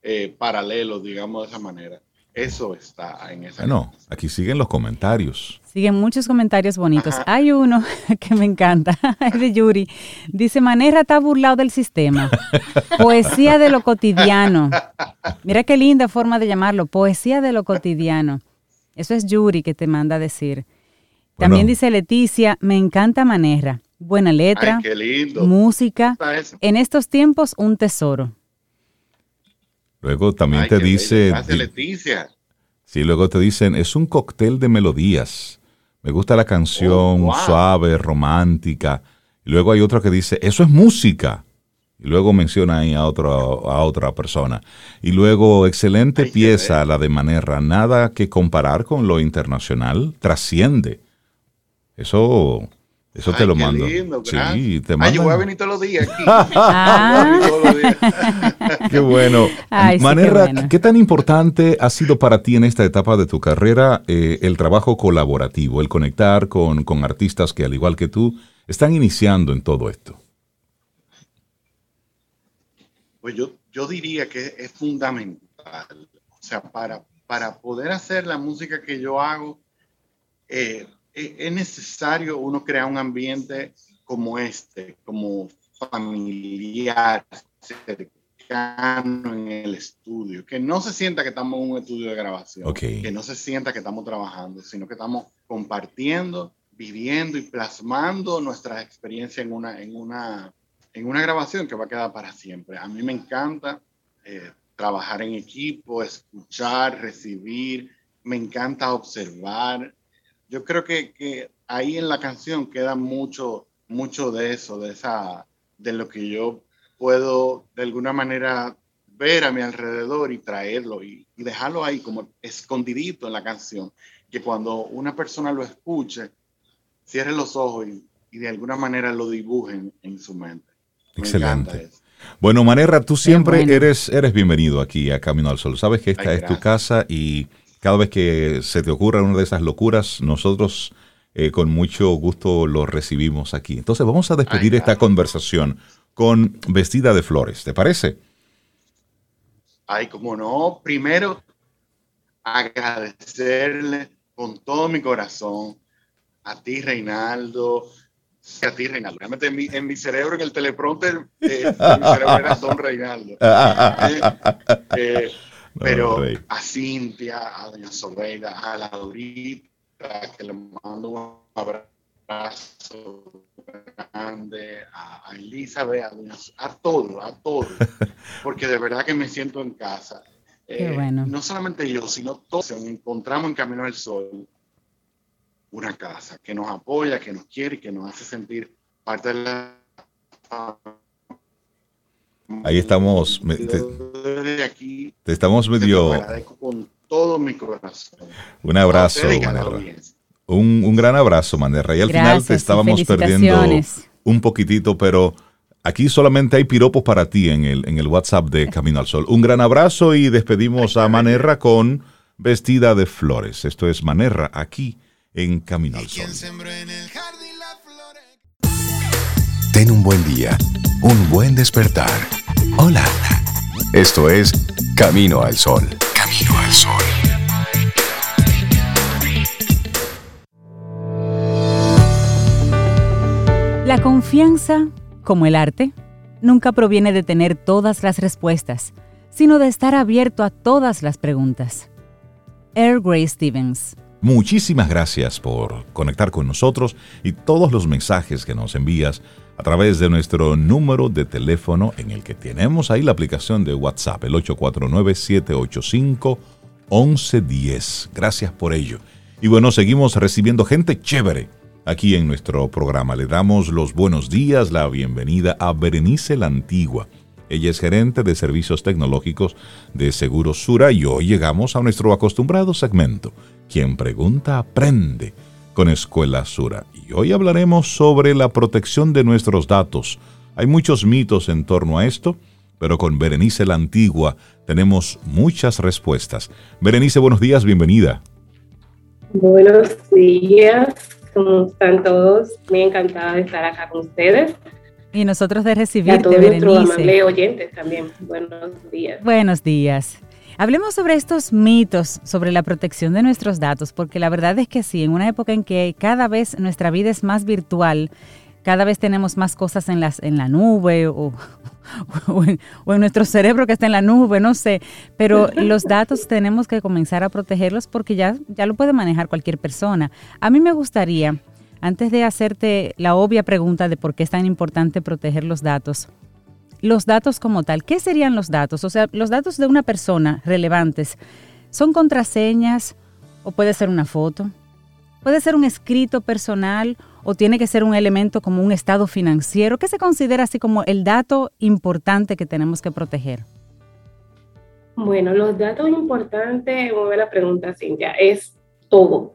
[SPEAKER 7] eh, paralelo, digamos de esa manera. Eso está en esa.
[SPEAKER 1] Bueno, aquí siguen los comentarios.
[SPEAKER 2] Siguen muchos comentarios bonitos.
[SPEAKER 7] Ajá.
[SPEAKER 2] Hay uno que me encanta, es de Yuri. Dice, Manerra está burlado del sistema. Poesía de lo cotidiano. Mira qué linda forma de llamarlo, poesía de lo cotidiano. Eso es Yuri que te manda a decir. También dice Leticia, me encanta Manerra. Buena letra,
[SPEAKER 7] Ay, qué lindo.
[SPEAKER 2] música. En estos tiempos, un tesoro.
[SPEAKER 1] Luego también
[SPEAKER 7] Ay,
[SPEAKER 1] te dice,
[SPEAKER 7] Gracias, Leticia.
[SPEAKER 1] sí, luego te dicen, es un cóctel de melodías. Me gusta la canción
[SPEAKER 7] Oh, wow.
[SPEAKER 1] suave, romántica. Y luego hay otro que dice, eso es música. Y luego menciona ahí a, otro, a otra persona. Y luego, excelente
[SPEAKER 7] Ay,
[SPEAKER 1] pieza, la de Manerra. Nada que comparar con lo internacional. Trasciende. Eso, eso te lo
[SPEAKER 7] qué
[SPEAKER 1] mando.
[SPEAKER 7] lindo,
[SPEAKER 1] sí, te
[SPEAKER 7] Ay, yo voy a venir todos los días aquí.
[SPEAKER 2] Ah.
[SPEAKER 7] Los días.
[SPEAKER 1] Qué bueno.
[SPEAKER 2] Ay, sí, qué
[SPEAKER 1] Manerra,
[SPEAKER 2] bueno.
[SPEAKER 1] ¿qué tan importante ha sido para ti en esta etapa de tu carrera eh, el trabajo colaborativo, el conectar con, con artistas que, al igual que tú, están iniciando en todo esto?
[SPEAKER 7] Pues yo, yo diría que es fundamental. O sea, para, para poder hacer la música que yo hago, eh, es necesario uno crear un ambiente como este, como familiar, cercano en el estudio, que no se sienta que estamos en un estudio de grabación,
[SPEAKER 1] Ok.
[SPEAKER 7] que no se sienta que estamos trabajando, sino que estamos compartiendo, viviendo y plasmando nuestra experiencia en una, en una, en una grabación que va a quedar para siempre. A mí me encanta eh, trabajar en equipo, escuchar, recibir, me encanta observar. Yo creo que, que ahí en la canción queda mucho, mucho de eso, de esa, de lo que yo puedo de alguna manera ver a mi alrededor y traerlo y, y dejarlo ahí como escondidito en la canción, que cuando una persona lo escuche, cierre los ojos y, y de alguna manera lo dibujen en su mente. Me
[SPEAKER 1] Excelente.
[SPEAKER 7] eso.
[SPEAKER 1] Bueno, Manerra, tú siempre
[SPEAKER 2] bueno.
[SPEAKER 1] eres, eres bienvenido aquí a Camino al Sol. Sabes que esta
[SPEAKER 7] Ay,
[SPEAKER 1] es tu casa y cada vez que se te ocurra una de esas locuras, nosotros eh, con mucho gusto lo recibimos aquí. Entonces vamos a despedir
[SPEAKER 7] Ay,
[SPEAKER 1] esta conversación con Vestida de Flores, ¿te parece?
[SPEAKER 7] Ay, como no, primero agradecerle con todo mi corazón a ti, Reinaldo, a ti, Reinaldo. Realmente en mi, en mi cerebro, en el teleprompter, eh, en mi cerebro era Don Reinaldo. Eh, pero a Cintia, a Doña Sobeida, a la Dorita, que le mando un abrazo grande, a, a Elizabeth, a, Doña a todos, a todos, porque de verdad que me siento en casa.
[SPEAKER 2] Qué
[SPEAKER 7] Eh,
[SPEAKER 2] bueno.
[SPEAKER 7] No solamente yo, sino todos encontramos en Camino al Sol una casa que nos apoya, que nos quiere y que nos hace sentir parte de la
[SPEAKER 1] Ahí estamos, me- te-
[SPEAKER 7] aquí
[SPEAKER 1] Te estamos
[SPEAKER 7] te
[SPEAKER 1] medio...
[SPEAKER 7] agradezco con todo mi corazón.
[SPEAKER 1] Un abrazo,
[SPEAKER 7] A ustedes y a la
[SPEAKER 1] Manerra.
[SPEAKER 7] audiencia.
[SPEAKER 1] Un, un gran abrazo, Manerra. Y al final
[SPEAKER 2] Gracias
[SPEAKER 1] te
[SPEAKER 2] y
[SPEAKER 1] estábamos perdiendo un poquitito, pero aquí solamente hay piropos para ti en el, en el WhatsApp de Camino al Sol. Un gran abrazo y despedimos a Manerra con Vestida de Flores. Esto es Manerra aquí en Camino al Sol.
[SPEAKER 4] Ten un buen día, un buen despertar. Hola. Esto es Camino al Sol. Camino al Sol.
[SPEAKER 2] La confianza, como el arte, nunca proviene de tener todas las respuestas, sino de estar abierto a todas las preguntas. Earl Grey Stevens.
[SPEAKER 1] Muchísimas gracias por conectar con nosotros y todos los mensajes que nos envías a través de nuestro número de teléfono en el que tenemos ahí la aplicación de WhatsApp, el 849-785-1110. Gracias por ello. Y bueno, seguimos recibiendo gente chévere aquí en nuestro programa. Le damos los buenos días, la bienvenida a Berenice la Antigua. Ella es gerente de servicios tecnológicos de Seguros Sura y hoy llegamos a nuestro acostumbrado segmento. Quien pregunta aprende con Escuela Sura. Y hoy hablaremos sobre la protección de nuestros datos. Hay muchos mitos en torno a esto, pero con Berenice la Antigua tenemos muchas respuestas. Berenice, buenos días, bienvenida.
[SPEAKER 9] Buenos días, ¿cómo están todos? Muy encantada de estar acá con ustedes.
[SPEAKER 2] Y nosotros de
[SPEAKER 9] Y a
[SPEAKER 2] recibirte,
[SPEAKER 9] todos
[SPEAKER 2] Berenice.
[SPEAKER 9] oyentes también. Buenos días.
[SPEAKER 2] Buenos días. Hablemos sobre estos mitos sobre la protección de nuestros datos, porque la verdad es que sí, en una época en que cada vez nuestra vida es más virtual, cada vez tenemos más cosas en, las, la nube o, o en, o en nuestro cerebro que está en la nube, no sé, pero los datos tenemos que comenzar a protegerlos porque ya, ya lo puede manejar cualquier persona. A mí me gustaría, antes de hacerte la obvia pregunta de por qué es tan importante proteger los datos, los datos como tal. ¿Qué serían los datos? O sea, los datos de una persona relevantes son contraseñas o puede ser una foto, puede ser un escrito personal o tiene que ser un elemento como un estado financiero. ¿Qué se considera así como el dato importante que tenemos que proteger?
[SPEAKER 9] Bueno, los datos importantes, muy buena pregunta, Cintia, es todo.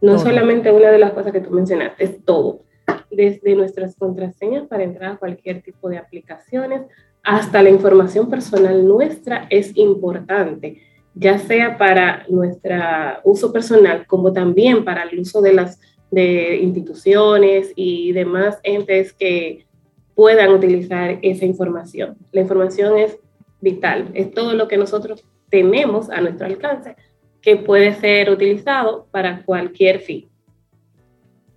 [SPEAKER 9] No
[SPEAKER 2] Todo.
[SPEAKER 9] solamente una de las cosas que tú mencionaste, es todo. Desde nuestras contraseñas para entrar a cualquier tipo de aplicaciones hasta la información personal nuestra es importante, ya sea para nuestro uso personal como también para el uso de las de instituciones y demás entes que puedan utilizar esa información. La información es vital, es todo lo que nosotros tenemos a nuestro alcance que puede ser utilizado para cualquier fin.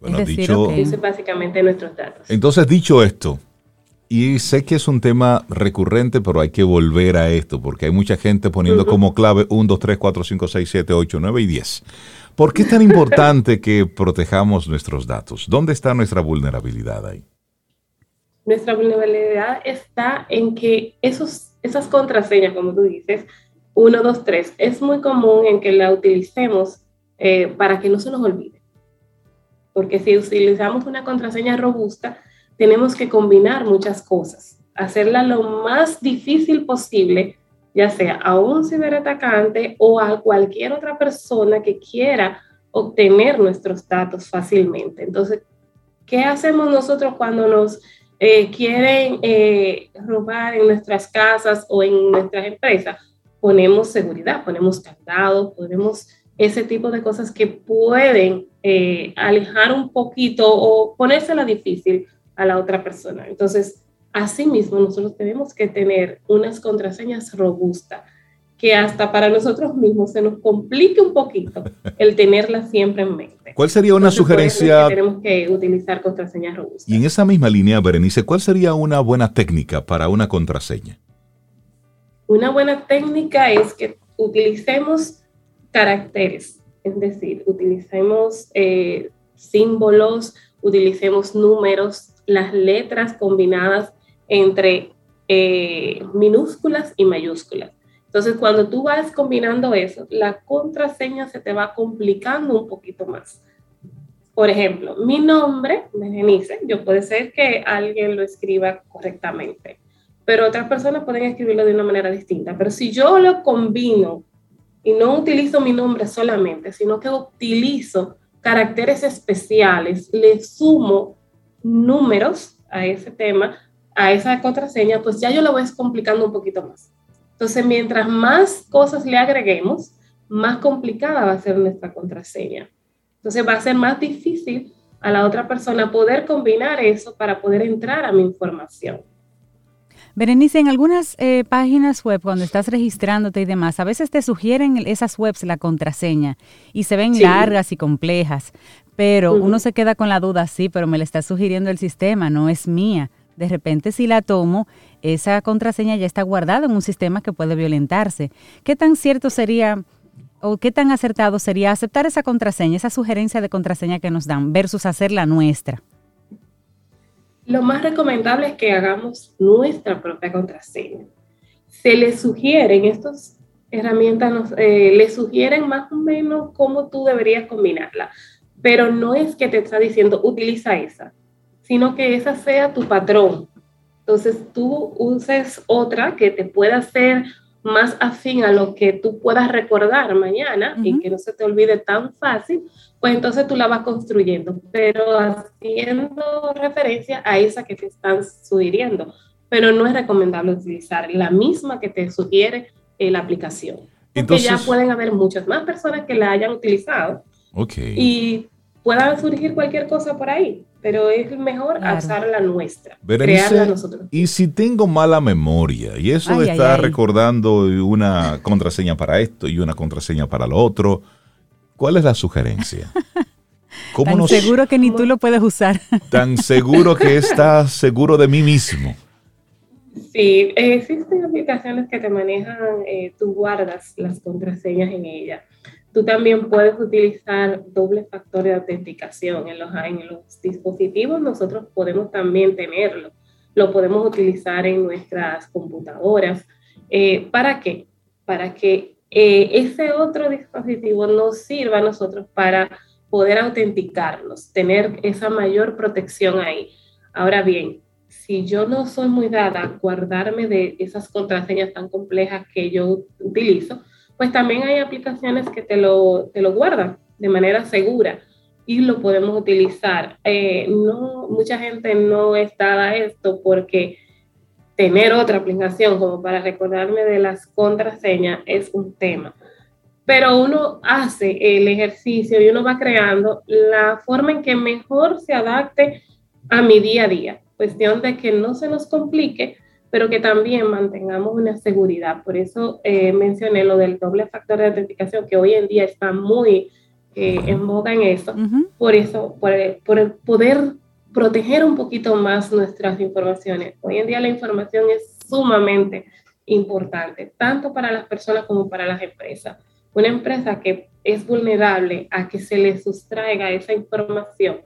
[SPEAKER 1] Bueno,
[SPEAKER 2] Es decir,
[SPEAKER 1] dicho,
[SPEAKER 2] ok.
[SPEAKER 9] Eso es básicamente nuestros datos.
[SPEAKER 1] Entonces, dicho esto, y sé que es un tema recurrente, pero hay que volver a esto, porque hay mucha gente poniendo
[SPEAKER 9] Ujú.
[SPEAKER 1] como clave 1, 2, 3, 4, 5, 6, 7, 8, 9 y 10. ¿Por qué es tan importante que protejamos nuestros datos? ¿Dónde está nuestra vulnerabilidad ahí?
[SPEAKER 9] Nuestra vulnerabilidad está en que esos, esas contraseñas, como tú dices, 1, 2, 3, es muy común en que la utilicemos eh, para que no se nos olvide. Porque si utilizamos una contraseña robusta, tenemos que combinar muchas cosas, hacerla lo más difícil posible, ya sea a un ciberatacante o a cualquier otra persona que quiera obtener nuestros datos fácilmente. Entonces, ¿qué hacemos nosotros cuando nos eh, quieren eh, robar en nuestras casas o en nuestras empresas? Ponemos seguridad, ponemos candado, ponemos ese tipo de cosas que pueden eh, alejar un poquito o ponérsela difícil a la otra persona. Entonces, asimismo, nosotros tenemos que tener unas contraseñas robustas. que hasta para nosotros mismos se nos complique un poquito el tenerla siempre en mente.
[SPEAKER 1] ¿Cuál sería una
[SPEAKER 9] Entonces,
[SPEAKER 1] sugerencia?
[SPEAKER 9] que tenemos que utilizar contraseñas robustas.
[SPEAKER 1] Y en esa misma línea, Berenice, ¿cuál sería una buena técnica para una contraseña?
[SPEAKER 9] Una buena técnica es que utilicemos caracteres, es decir, utilicemos eh, símbolos, utilicemos números, las letras combinadas entre eh, minúsculas y mayúsculas. Entonces, cuando tú vas combinando eso, la contraseña se te va complicando un poquito más. Por ejemplo, mi nombre, Berenice, yo puede ser que alguien lo escriba correctamente, pero otras personas pueden escribirlo de una manera distinta. Pero si yo lo combino y no utilizo mi nombre solamente, sino que utilizo caracteres especiales, le sumo números a ese tema, a esa contraseña, pues ya yo lo voy complicando un poquito más. Entonces, mientras más cosas le agreguemos, más complicada va a ser nuestra contraseña. Entonces, va a ser más difícil a la otra persona poder combinar eso para poder entrar a mi información.
[SPEAKER 2] Berenice, en algunas eh, páginas web, cuando estás registrándote y demás, a veces te sugieren esas webs la contraseña y se ven
[SPEAKER 9] Sí.
[SPEAKER 2] largas y complejas, pero uno se queda con la duda, sí, pero me la está sugiriendo el sistema, no es mía. De repente, si la tomo, esa contraseña ya está guardada en un sistema que puede violentarse. ¿Qué tan cierto sería o qué tan acertado sería aceptar esa contraseña, esa sugerencia de contraseña que nos dan, versus hacer la nuestra?
[SPEAKER 9] Lo más recomendable es que hagamos nuestra propia contraseña. Se le sugieren, estas herramientas nos, eh, le sugieren más o menos cómo tú deberías combinarla, pero no es que te está diciendo utiliza esa, sino que esa sea tu patrón. Entonces tú uses otra que te pueda hacer más afín a lo que tú puedas recordar mañana y
[SPEAKER 2] Ujú.
[SPEAKER 9] que no se te olvide tan fácil, pues entonces tú la vas construyendo, pero haciendo referencia a esa que te están sugiriendo. Pero no es recomendable utilizar la misma que te sugiere eh, la aplicación. Porque
[SPEAKER 1] Entonces-
[SPEAKER 9] ya pueden haber muchas más personas que la hayan utilizado
[SPEAKER 1] Ok.
[SPEAKER 9] y pueda surgir cualquier cosa por ahí, pero es mejor
[SPEAKER 2] Claro.
[SPEAKER 9] usar la nuestra,
[SPEAKER 1] Berenice,
[SPEAKER 9] crearla nosotros.
[SPEAKER 1] y si tengo mala memoria y eso
[SPEAKER 2] Ay,
[SPEAKER 1] de
[SPEAKER 2] ay,
[SPEAKER 1] estar
[SPEAKER 2] ay.
[SPEAKER 1] recordando una contraseña para esto y una contraseña para lo otro, ¿cuál es la sugerencia? ¿Cómo
[SPEAKER 2] Tan
[SPEAKER 1] nos-
[SPEAKER 2] seguro que ni tú lo puedes usar.
[SPEAKER 1] tan seguro que estás seguro de mí mismo?
[SPEAKER 9] Sí, existen aplicaciones que te manejan, eh, tú guardas las contraseñas en ella. Tú también puedes utilizar doble factor de autenticación en los, dispositivos. Nosotros podemos también tenerlo. Lo podemos utilizar en nuestras computadoras. Eh, ¿Para qué? Para que eh, ese otro dispositivo nos sirva a nosotros para poder autenticarnos, tener esa mayor protección ahí. Ahora bien, si yo no soy muy dada a guardarme de esas contraseñas tan complejas que yo utilizo, pues también hay aplicaciones que te lo, te lo guardan de manera segura y lo podemos utilizar. Eh, no, mucha gente no está a esto porque tener otra aplicación como para recordarme de las contraseñas es un tema. Pero uno hace el ejercicio y uno va creando la forma en que mejor se adapte a mi día a día. Cuestión de que no se nos complique, pero que también mantengamos una seguridad. Por eso eh, mencioné lo del doble factor de autenticación, que hoy en día está muy eh, en boga en eso.
[SPEAKER 2] Ujú.
[SPEAKER 9] Por eso, por, por el poder proteger un poquito más nuestras informaciones. Hoy en día la información es sumamente importante, tanto para las personas como para las empresas. Una empresa que es vulnerable a que se le sustraiga esa información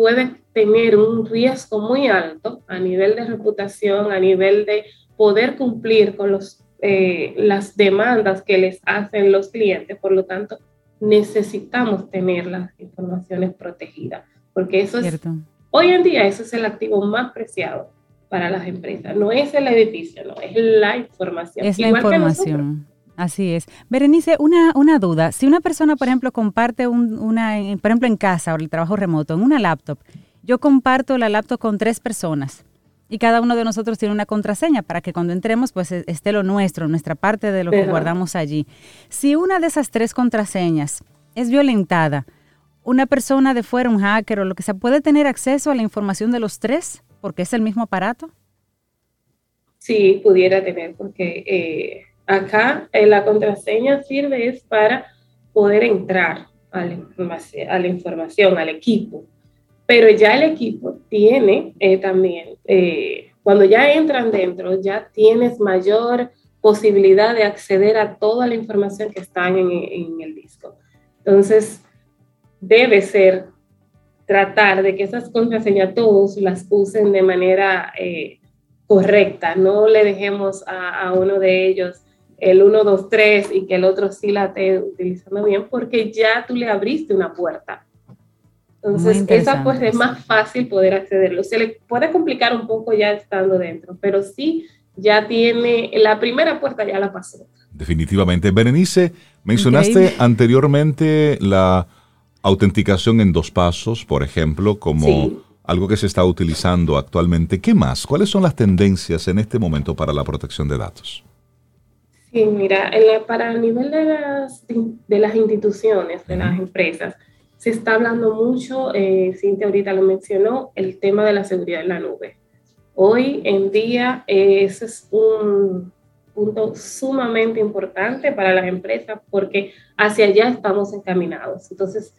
[SPEAKER 9] puede tener un riesgo muy alto a nivel de reputación, a nivel de poder cumplir con los, eh, las demandas que les hacen los clientes. Por lo tanto, necesitamos tener las informaciones protegidas, porque eso es. Hoy en día ese es el activo más preciado para las empresas. No es el edificio, no, es la información.
[SPEAKER 2] Es la
[SPEAKER 9] que nosotros.
[SPEAKER 2] Así es. Berenice, una, una duda. Si una persona, por ejemplo, comparte un- una, en- por ejemplo, en casa o el trabajo remoto, en una laptop, yo comparto la laptop con tres personas y cada uno de nosotros tiene una contraseña para que cuando entremos, pues e- esté lo nuestro, nuestra parte de lo que guardamos allí. Si una de esas tres contraseñas es violentada, una persona de fuera, un hacker o lo que sea, puede tener acceso a la información de los tres porque es el mismo aparato.
[SPEAKER 9] Sí, pudiera tener, porque eh, acá eh, la contraseña sirve es para poder entrar a la, información, al equipo. Pero ya el equipo tiene eh, también, eh, cuando ya entran dentro, ya tienes mayor posibilidad de acceder a toda la información que está en, el disco. Entonces, debe ser tratar de que esas contraseñas todos las usen de manera eh, correcta, no le dejemos a, uno de ellos el 1, 2, 3 y que el otro sí la esté utilizando bien, porque ya tú le abriste una puerta. Entonces, esa pues es más fácil poder accederlo. Se le puede complicar un poco ya estando dentro, pero sí ya tiene, la primera puerta ya la pasó.
[SPEAKER 1] Definitivamente. Berenice, mencionaste anteriormente la autenticación en dos pasos, por ejemplo, como sí. algo que se está utilizando actualmente. ¿Qué más? ¿Cuáles son las tendencias en este momento para la protección de datos?
[SPEAKER 9] Sí, mira, la, para el nivel de las, de las instituciones, de las empresas, se está hablando mucho, eh, Cintia ahorita lo mencionó, el tema de la seguridad en la nube. Hoy en día eh, ese es un punto sumamente importante para las empresas porque hacia allá estamos encaminados. Entonces,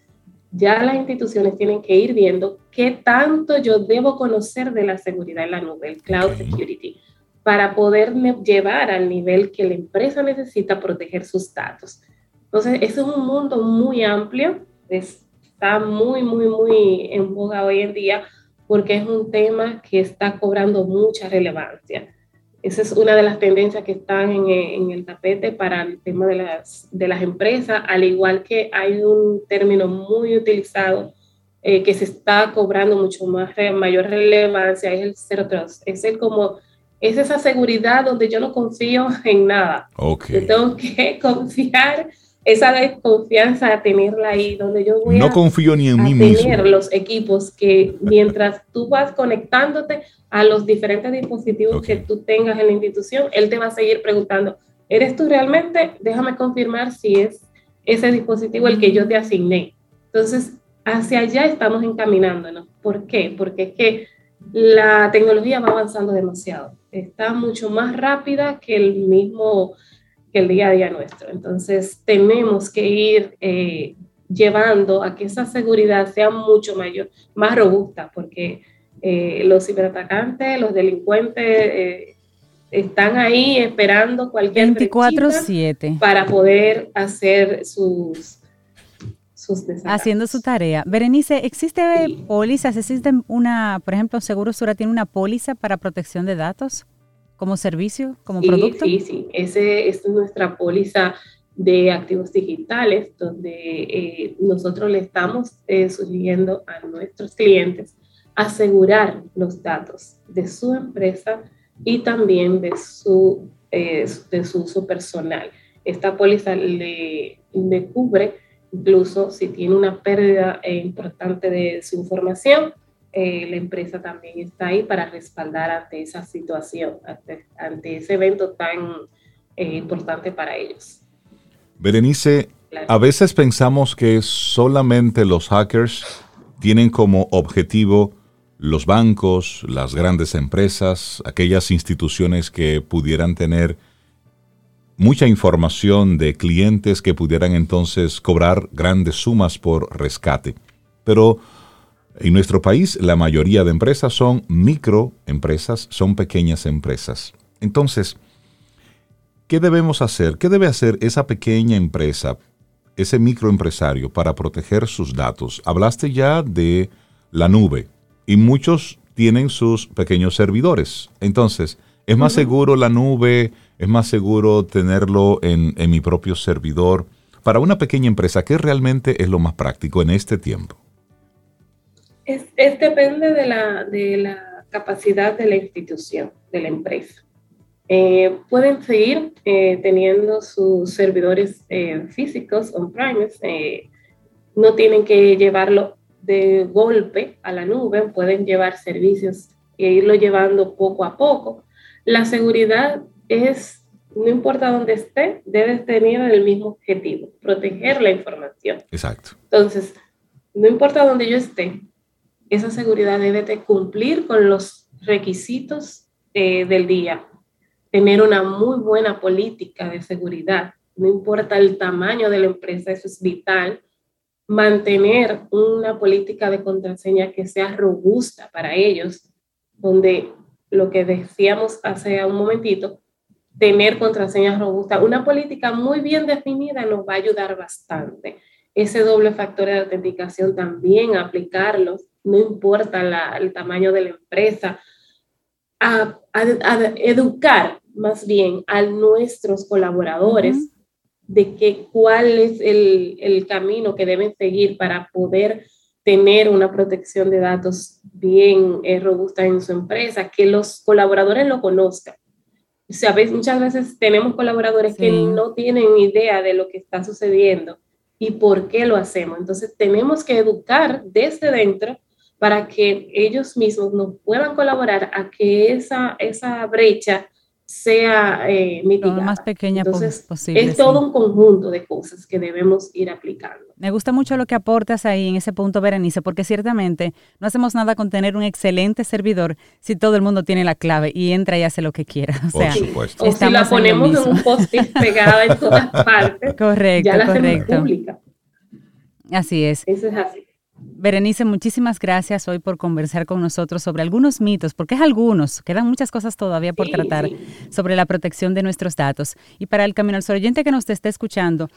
[SPEAKER 9] ya las instituciones tienen que ir viendo qué tanto yo debo conocer de la seguridad en la nube, el cloud security, para poderme llevar al nivel que la empresa necesita proteger sus datos. Entonces, es un mundo muy amplio, está muy, muy, muy en boga hoy en día porque es un tema que está cobrando mucha relevancia. Esa es una de las tendencias que están en, en, el tapete para el tema de las, de las empresas, al igual que hay un término muy utilizado eh, que se está cobrando mucho más, mayor relevancia, es el Zero Trust. Es el como, es esa seguridad donde yo no confío en nada.
[SPEAKER 1] Okay.
[SPEAKER 9] Yo tengo que confiar esa desconfianza, tenerla ahí, donde yo voy
[SPEAKER 1] no
[SPEAKER 9] a,
[SPEAKER 1] confío ni en
[SPEAKER 9] a
[SPEAKER 1] mí
[SPEAKER 9] tener
[SPEAKER 1] mismo.
[SPEAKER 9] los equipos que mientras tú vas conectándote a los diferentes dispositivos
[SPEAKER 1] Okay.
[SPEAKER 9] que tú tengas en la institución, él te va a seguir preguntando, ¿eres tú realmente? Déjame confirmar si es ese dispositivo el que yo te asigné. Entonces, hacia allá estamos encaminándonos. ¿Por qué? Porque es que la tecnología va avanzando demasiado. Está mucho más rápida que el mismo que el día a día nuestro. Entonces, tenemos que ir eh, llevando a que esa seguridad sea mucho mayor, más robusta, porque eh, los ciberatacantes, los delincuentes eh, están ahí esperando cualquier
[SPEAKER 2] 24/7
[SPEAKER 9] para poder hacer sus sus
[SPEAKER 2] haciendo su tarea. Berenice, ¿existe sí. pólizas? ¿Existe una, por ejemplo, Seguro Sura tiene una póliza para protección de datos? como servicio, como
[SPEAKER 9] sí,
[SPEAKER 2] producto?
[SPEAKER 9] Sí, sí, Ese, esa es nuestra póliza de activos digitales, donde eh, nosotros le estamos eh, sugiriendo a nuestros clientes asegurar los datos de su empresa y también de su, eh, de su uso personal. Esta póliza le, le cubre incluso si tiene una pérdida importante de su información, eh, la empresa también está ahí para respaldar ante esa situación, ante, ante ese evento tan eh, importante para ellos.
[SPEAKER 1] Berenice, claro. a veces pensamos que solamente los hackers tienen como objetivo los bancos, las grandes empresas, aquellas instituciones que pudieran tener mucha información de clientes que pudieran entonces cobrar grandes sumas por rescate. Pero en nuestro país, la mayoría de empresas son microempresas, son pequeñas empresas. Entonces, ¿qué debemos hacer? ¿Qué debe hacer esa pequeña empresa, ese microempresario, para proteger sus datos? Hablaste ya de la nube y muchos tienen sus pequeños servidores. Entonces, ¿es más seguro la nube? ¿Es más seguro tenerlo en, en mi propio servidor? Para una pequeña empresa, ¿qué realmente es lo más práctico en este tiempo?
[SPEAKER 9] Es, depende de la, de la, capacidad de la institución, de la empresa. Eh, pueden seguir eh, teniendo sus servidores eh, físicos on-premise, no tienen que llevarlo de golpe a la nube, pueden llevar servicios e irlo llevando poco a poco. La seguridad es, no importa dónde esté, debes tener el mismo objetivo, proteger la información.
[SPEAKER 1] Exacto.
[SPEAKER 9] Entonces, no importa dónde yo esté, esa seguridad debe de cumplir con los requisitos eh, del día. tener una muy buena política de seguridad. No importa el tamaño de la empresa, eso es vital. Mantener una política de contraseña que sea robusta para ellos, donde lo que decíamos hace un momentito, tener contraseñas robustas, una política muy bien definida nos va a ayudar bastante. Ese doble factor de autenticación también aplicarlos, no importa el tamaño de la empresa, a, educar más bien a nuestros colaboradores de que, cuál es el, el, camino que deben seguir para poder tener una protección de datos bien eh, robusta en su empresa, que los colaboradores lo conozcan. O sea, muchas veces tenemos colaboradores que no tienen idea de lo que está sucediendo y por qué lo hacemos. Entonces, tenemos que educar desde dentro para que ellos mismos nos puedan colaborar a que esa, esa brecha sea eh, mitigada.
[SPEAKER 2] Lo más pequeña posible.
[SPEAKER 9] Es todo un conjunto de cosas que debemos ir aplicando.
[SPEAKER 2] Me gusta mucho lo que aportas ahí en ese punto, Berenice, porque ciertamente no hacemos nada con tener un excelente servidor si todo el mundo tiene la clave y entra y hace lo que quiera. O
[SPEAKER 1] Por supuesto.
[SPEAKER 9] O si la ponemos en, un post-it pegada en todas partes.
[SPEAKER 2] correcto,
[SPEAKER 9] ya la
[SPEAKER 2] correcto.
[SPEAKER 9] pública.
[SPEAKER 2] Así es.
[SPEAKER 9] Eso es así.
[SPEAKER 2] Berenice, muchísimas gracias hoy por conversar con nosotros sobre algunos mitos, porque es algunos, quedan muchas cosas todavía por tratar sobre la protección de nuestros datos. Y para el Camino al Sol oyente que nos esté escuchando,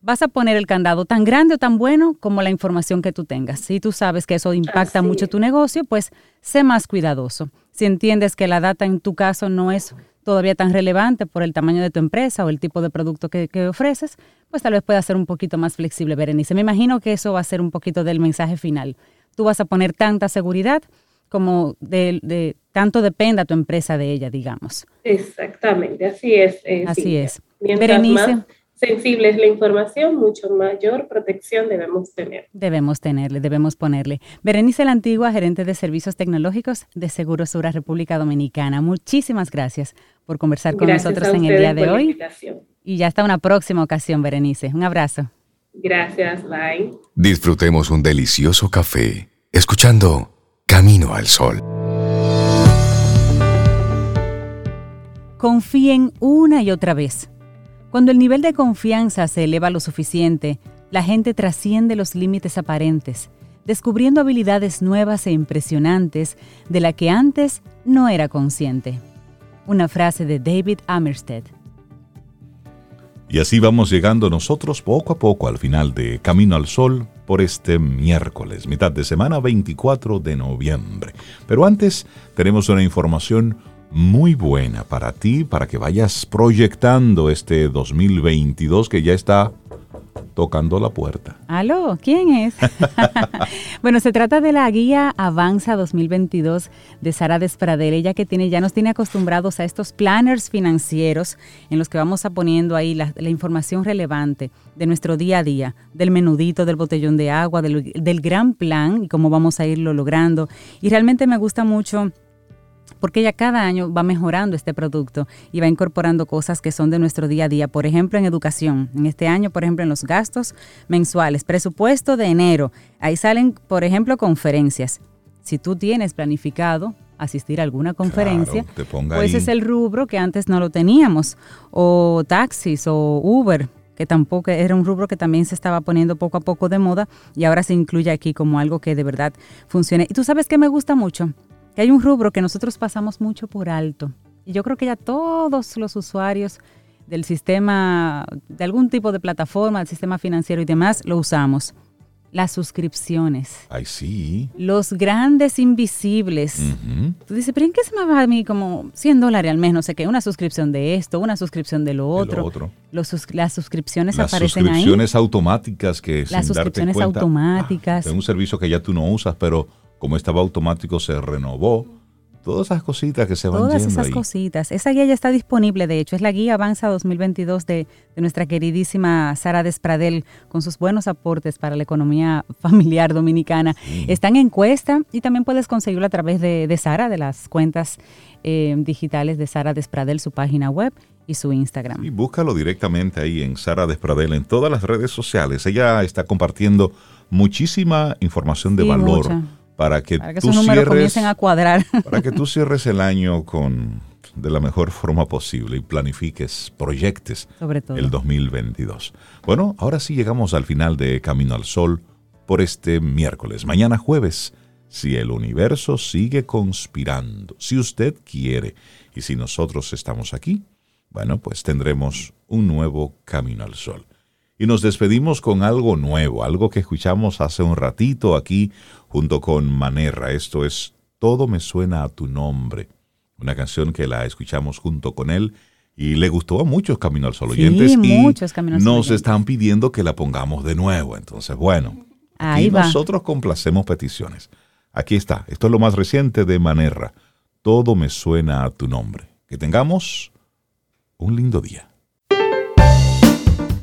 [SPEAKER 2] vas a poner el candado tan grande o tan bueno como la información que tú tengas. Si tú sabes que eso impacta mucho tu negocio, pues sé más cuidadoso. Si entiendes que la data en tu caso no es todavía tan relevante por el tamaño de tu empresa o el tipo de producto que, ofreces, pues tal vez pueda ser un poquito más flexible, Berenice. Me imagino que eso va a ser un poquito del mensaje final. Tú vas a poner tanta seguridad como de, tanto dependa tu empresa de ella, digamos.
[SPEAKER 9] Exactamente, así es.
[SPEAKER 2] Eh, así es.
[SPEAKER 9] Berenice sensible es la información, mucho mayor protección debemos tener.
[SPEAKER 2] Debemos tenerle, debemos ponerle. Berenice la Antigua, gerente de servicios tecnológicos de Seguro Sura República Dominicana. Muchísimas gracias por conversar con nosotros en el día de hoy. Y ya hasta una próxima ocasión, Berenice. Un abrazo.
[SPEAKER 9] Gracias, bye.
[SPEAKER 4] Disfrutemos un delicioso café escuchando Camino al Sol.
[SPEAKER 2] Confíen una y otra vez cuando el nivel de confianza se eleva lo suficiente, la gente trasciende los límites aparentes, descubriendo habilidades nuevas e impresionantes de la que antes no era consciente. Una frase de David Amerstead.
[SPEAKER 1] Y así vamos llegando nosotros poco a poco al final de Camino al Sol por este miércoles, mitad de semana 24 de noviembre. Pero antes tenemos una información muy buena para ti, para que vayas proyectando este 2022 que ya está tocando la puerta.
[SPEAKER 2] ¿Aló? ¿Quién es? bueno, se trata de la guía Avanza 2022 de Sara Despradel. Ella que tiene, ya nos tiene acostumbrados a estos planners financieros en los que vamos a poniendo ahí la, información relevante de nuestro día a día, del menudito, del botellón de agua, del, del gran plan y cómo vamos a irlo logrando. Y realmente me gusta mucho porque ella cada año va mejorando este producto y va incorporando cosas que son de nuestro día a día. Por ejemplo, en educación. En este año, por ejemplo, en los gastos mensuales, presupuesto de enero. Ahí salen, por ejemplo, conferencias. Si tú tienes planificado asistir a alguna conferencia, pues es el rubro que antes no lo teníamos. O taxis o Uber que tampoco era un rubro que también se estaba poniendo poco a poco de moda y ahora se incluye aquí como algo que de verdad funcione. Y tú sabes que me gusta mucho, que hay un rubro que nosotros pasamos mucho por alto. Y yo creo que ya todos los usuarios del sistema, de algún tipo de plataforma, del sistema financiero y demás, lo usamos. Las suscripciones.
[SPEAKER 1] Ay, sí.
[SPEAKER 2] Los grandes invisibles. Tú dices, pero ¿en qué se me va a mí como 100 dólares al mes? No sé qué, una suscripción de esto, una suscripción de lo otro.
[SPEAKER 1] otro.
[SPEAKER 2] Los, las suscripciones
[SPEAKER 1] las
[SPEAKER 2] aparecen
[SPEAKER 1] suscripciones automáticas que
[SPEAKER 2] Las suscripciones automáticas.
[SPEAKER 1] es un servicio que ya tú no usas, pero como estaba automático, se renovó. Todas esas cositas que se van
[SPEAKER 2] Todas esas cositas. Esa guía ya está disponible, de hecho, es la guía Avanza 2022 de, de nuestra queridísima Sara Despradel, con sus buenos aportes para la economía familiar dominicana. Está en encuesta y también puedes conseguirlo a través de, de Sara, de las cuentas eh, digitales de Sara Despradel, su página web y su Instagram.
[SPEAKER 1] Y búscalo directamente ahí en Sara Despradel en todas las redes sociales. Ella está compartiendo muchísima información de valor para que, tú cierres,
[SPEAKER 2] a cuadrar.
[SPEAKER 1] para que tú cierres el año con, de la mejor forma posible y planifiques, proyectes
[SPEAKER 2] Sobre todo.
[SPEAKER 1] el 2022. Bueno, ahora sí llegamos al final de Camino al Sol por este miércoles. Mañana jueves, si el universo sigue conspirando, si usted quiere y si nosotros estamos aquí, bueno, pues tendremos un nuevo Camino al Sol. Y nos despedimos con algo nuevo, algo que escuchamos hace un ratito aquí junto con Manerra. Esto es Todo me suena a tu nombre. Una canción que la escuchamos junto con él y le gustó a muchos Camino al Sol
[SPEAKER 2] Sí,
[SPEAKER 1] oyentes y
[SPEAKER 2] muchos Camino al Sol
[SPEAKER 1] nos están pidiendo que la pongamos de nuevo. Entonces, bueno,
[SPEAKER 2] Ahí
[SPEAKER 1] y
[SPEAKER 2] va.
[SPEAKER 1] nosotros complacemos peticiones. Aquí está, esto es lo más reciente de Manerra. Todo me suena a tu nombre. Que tengamos un lindo día.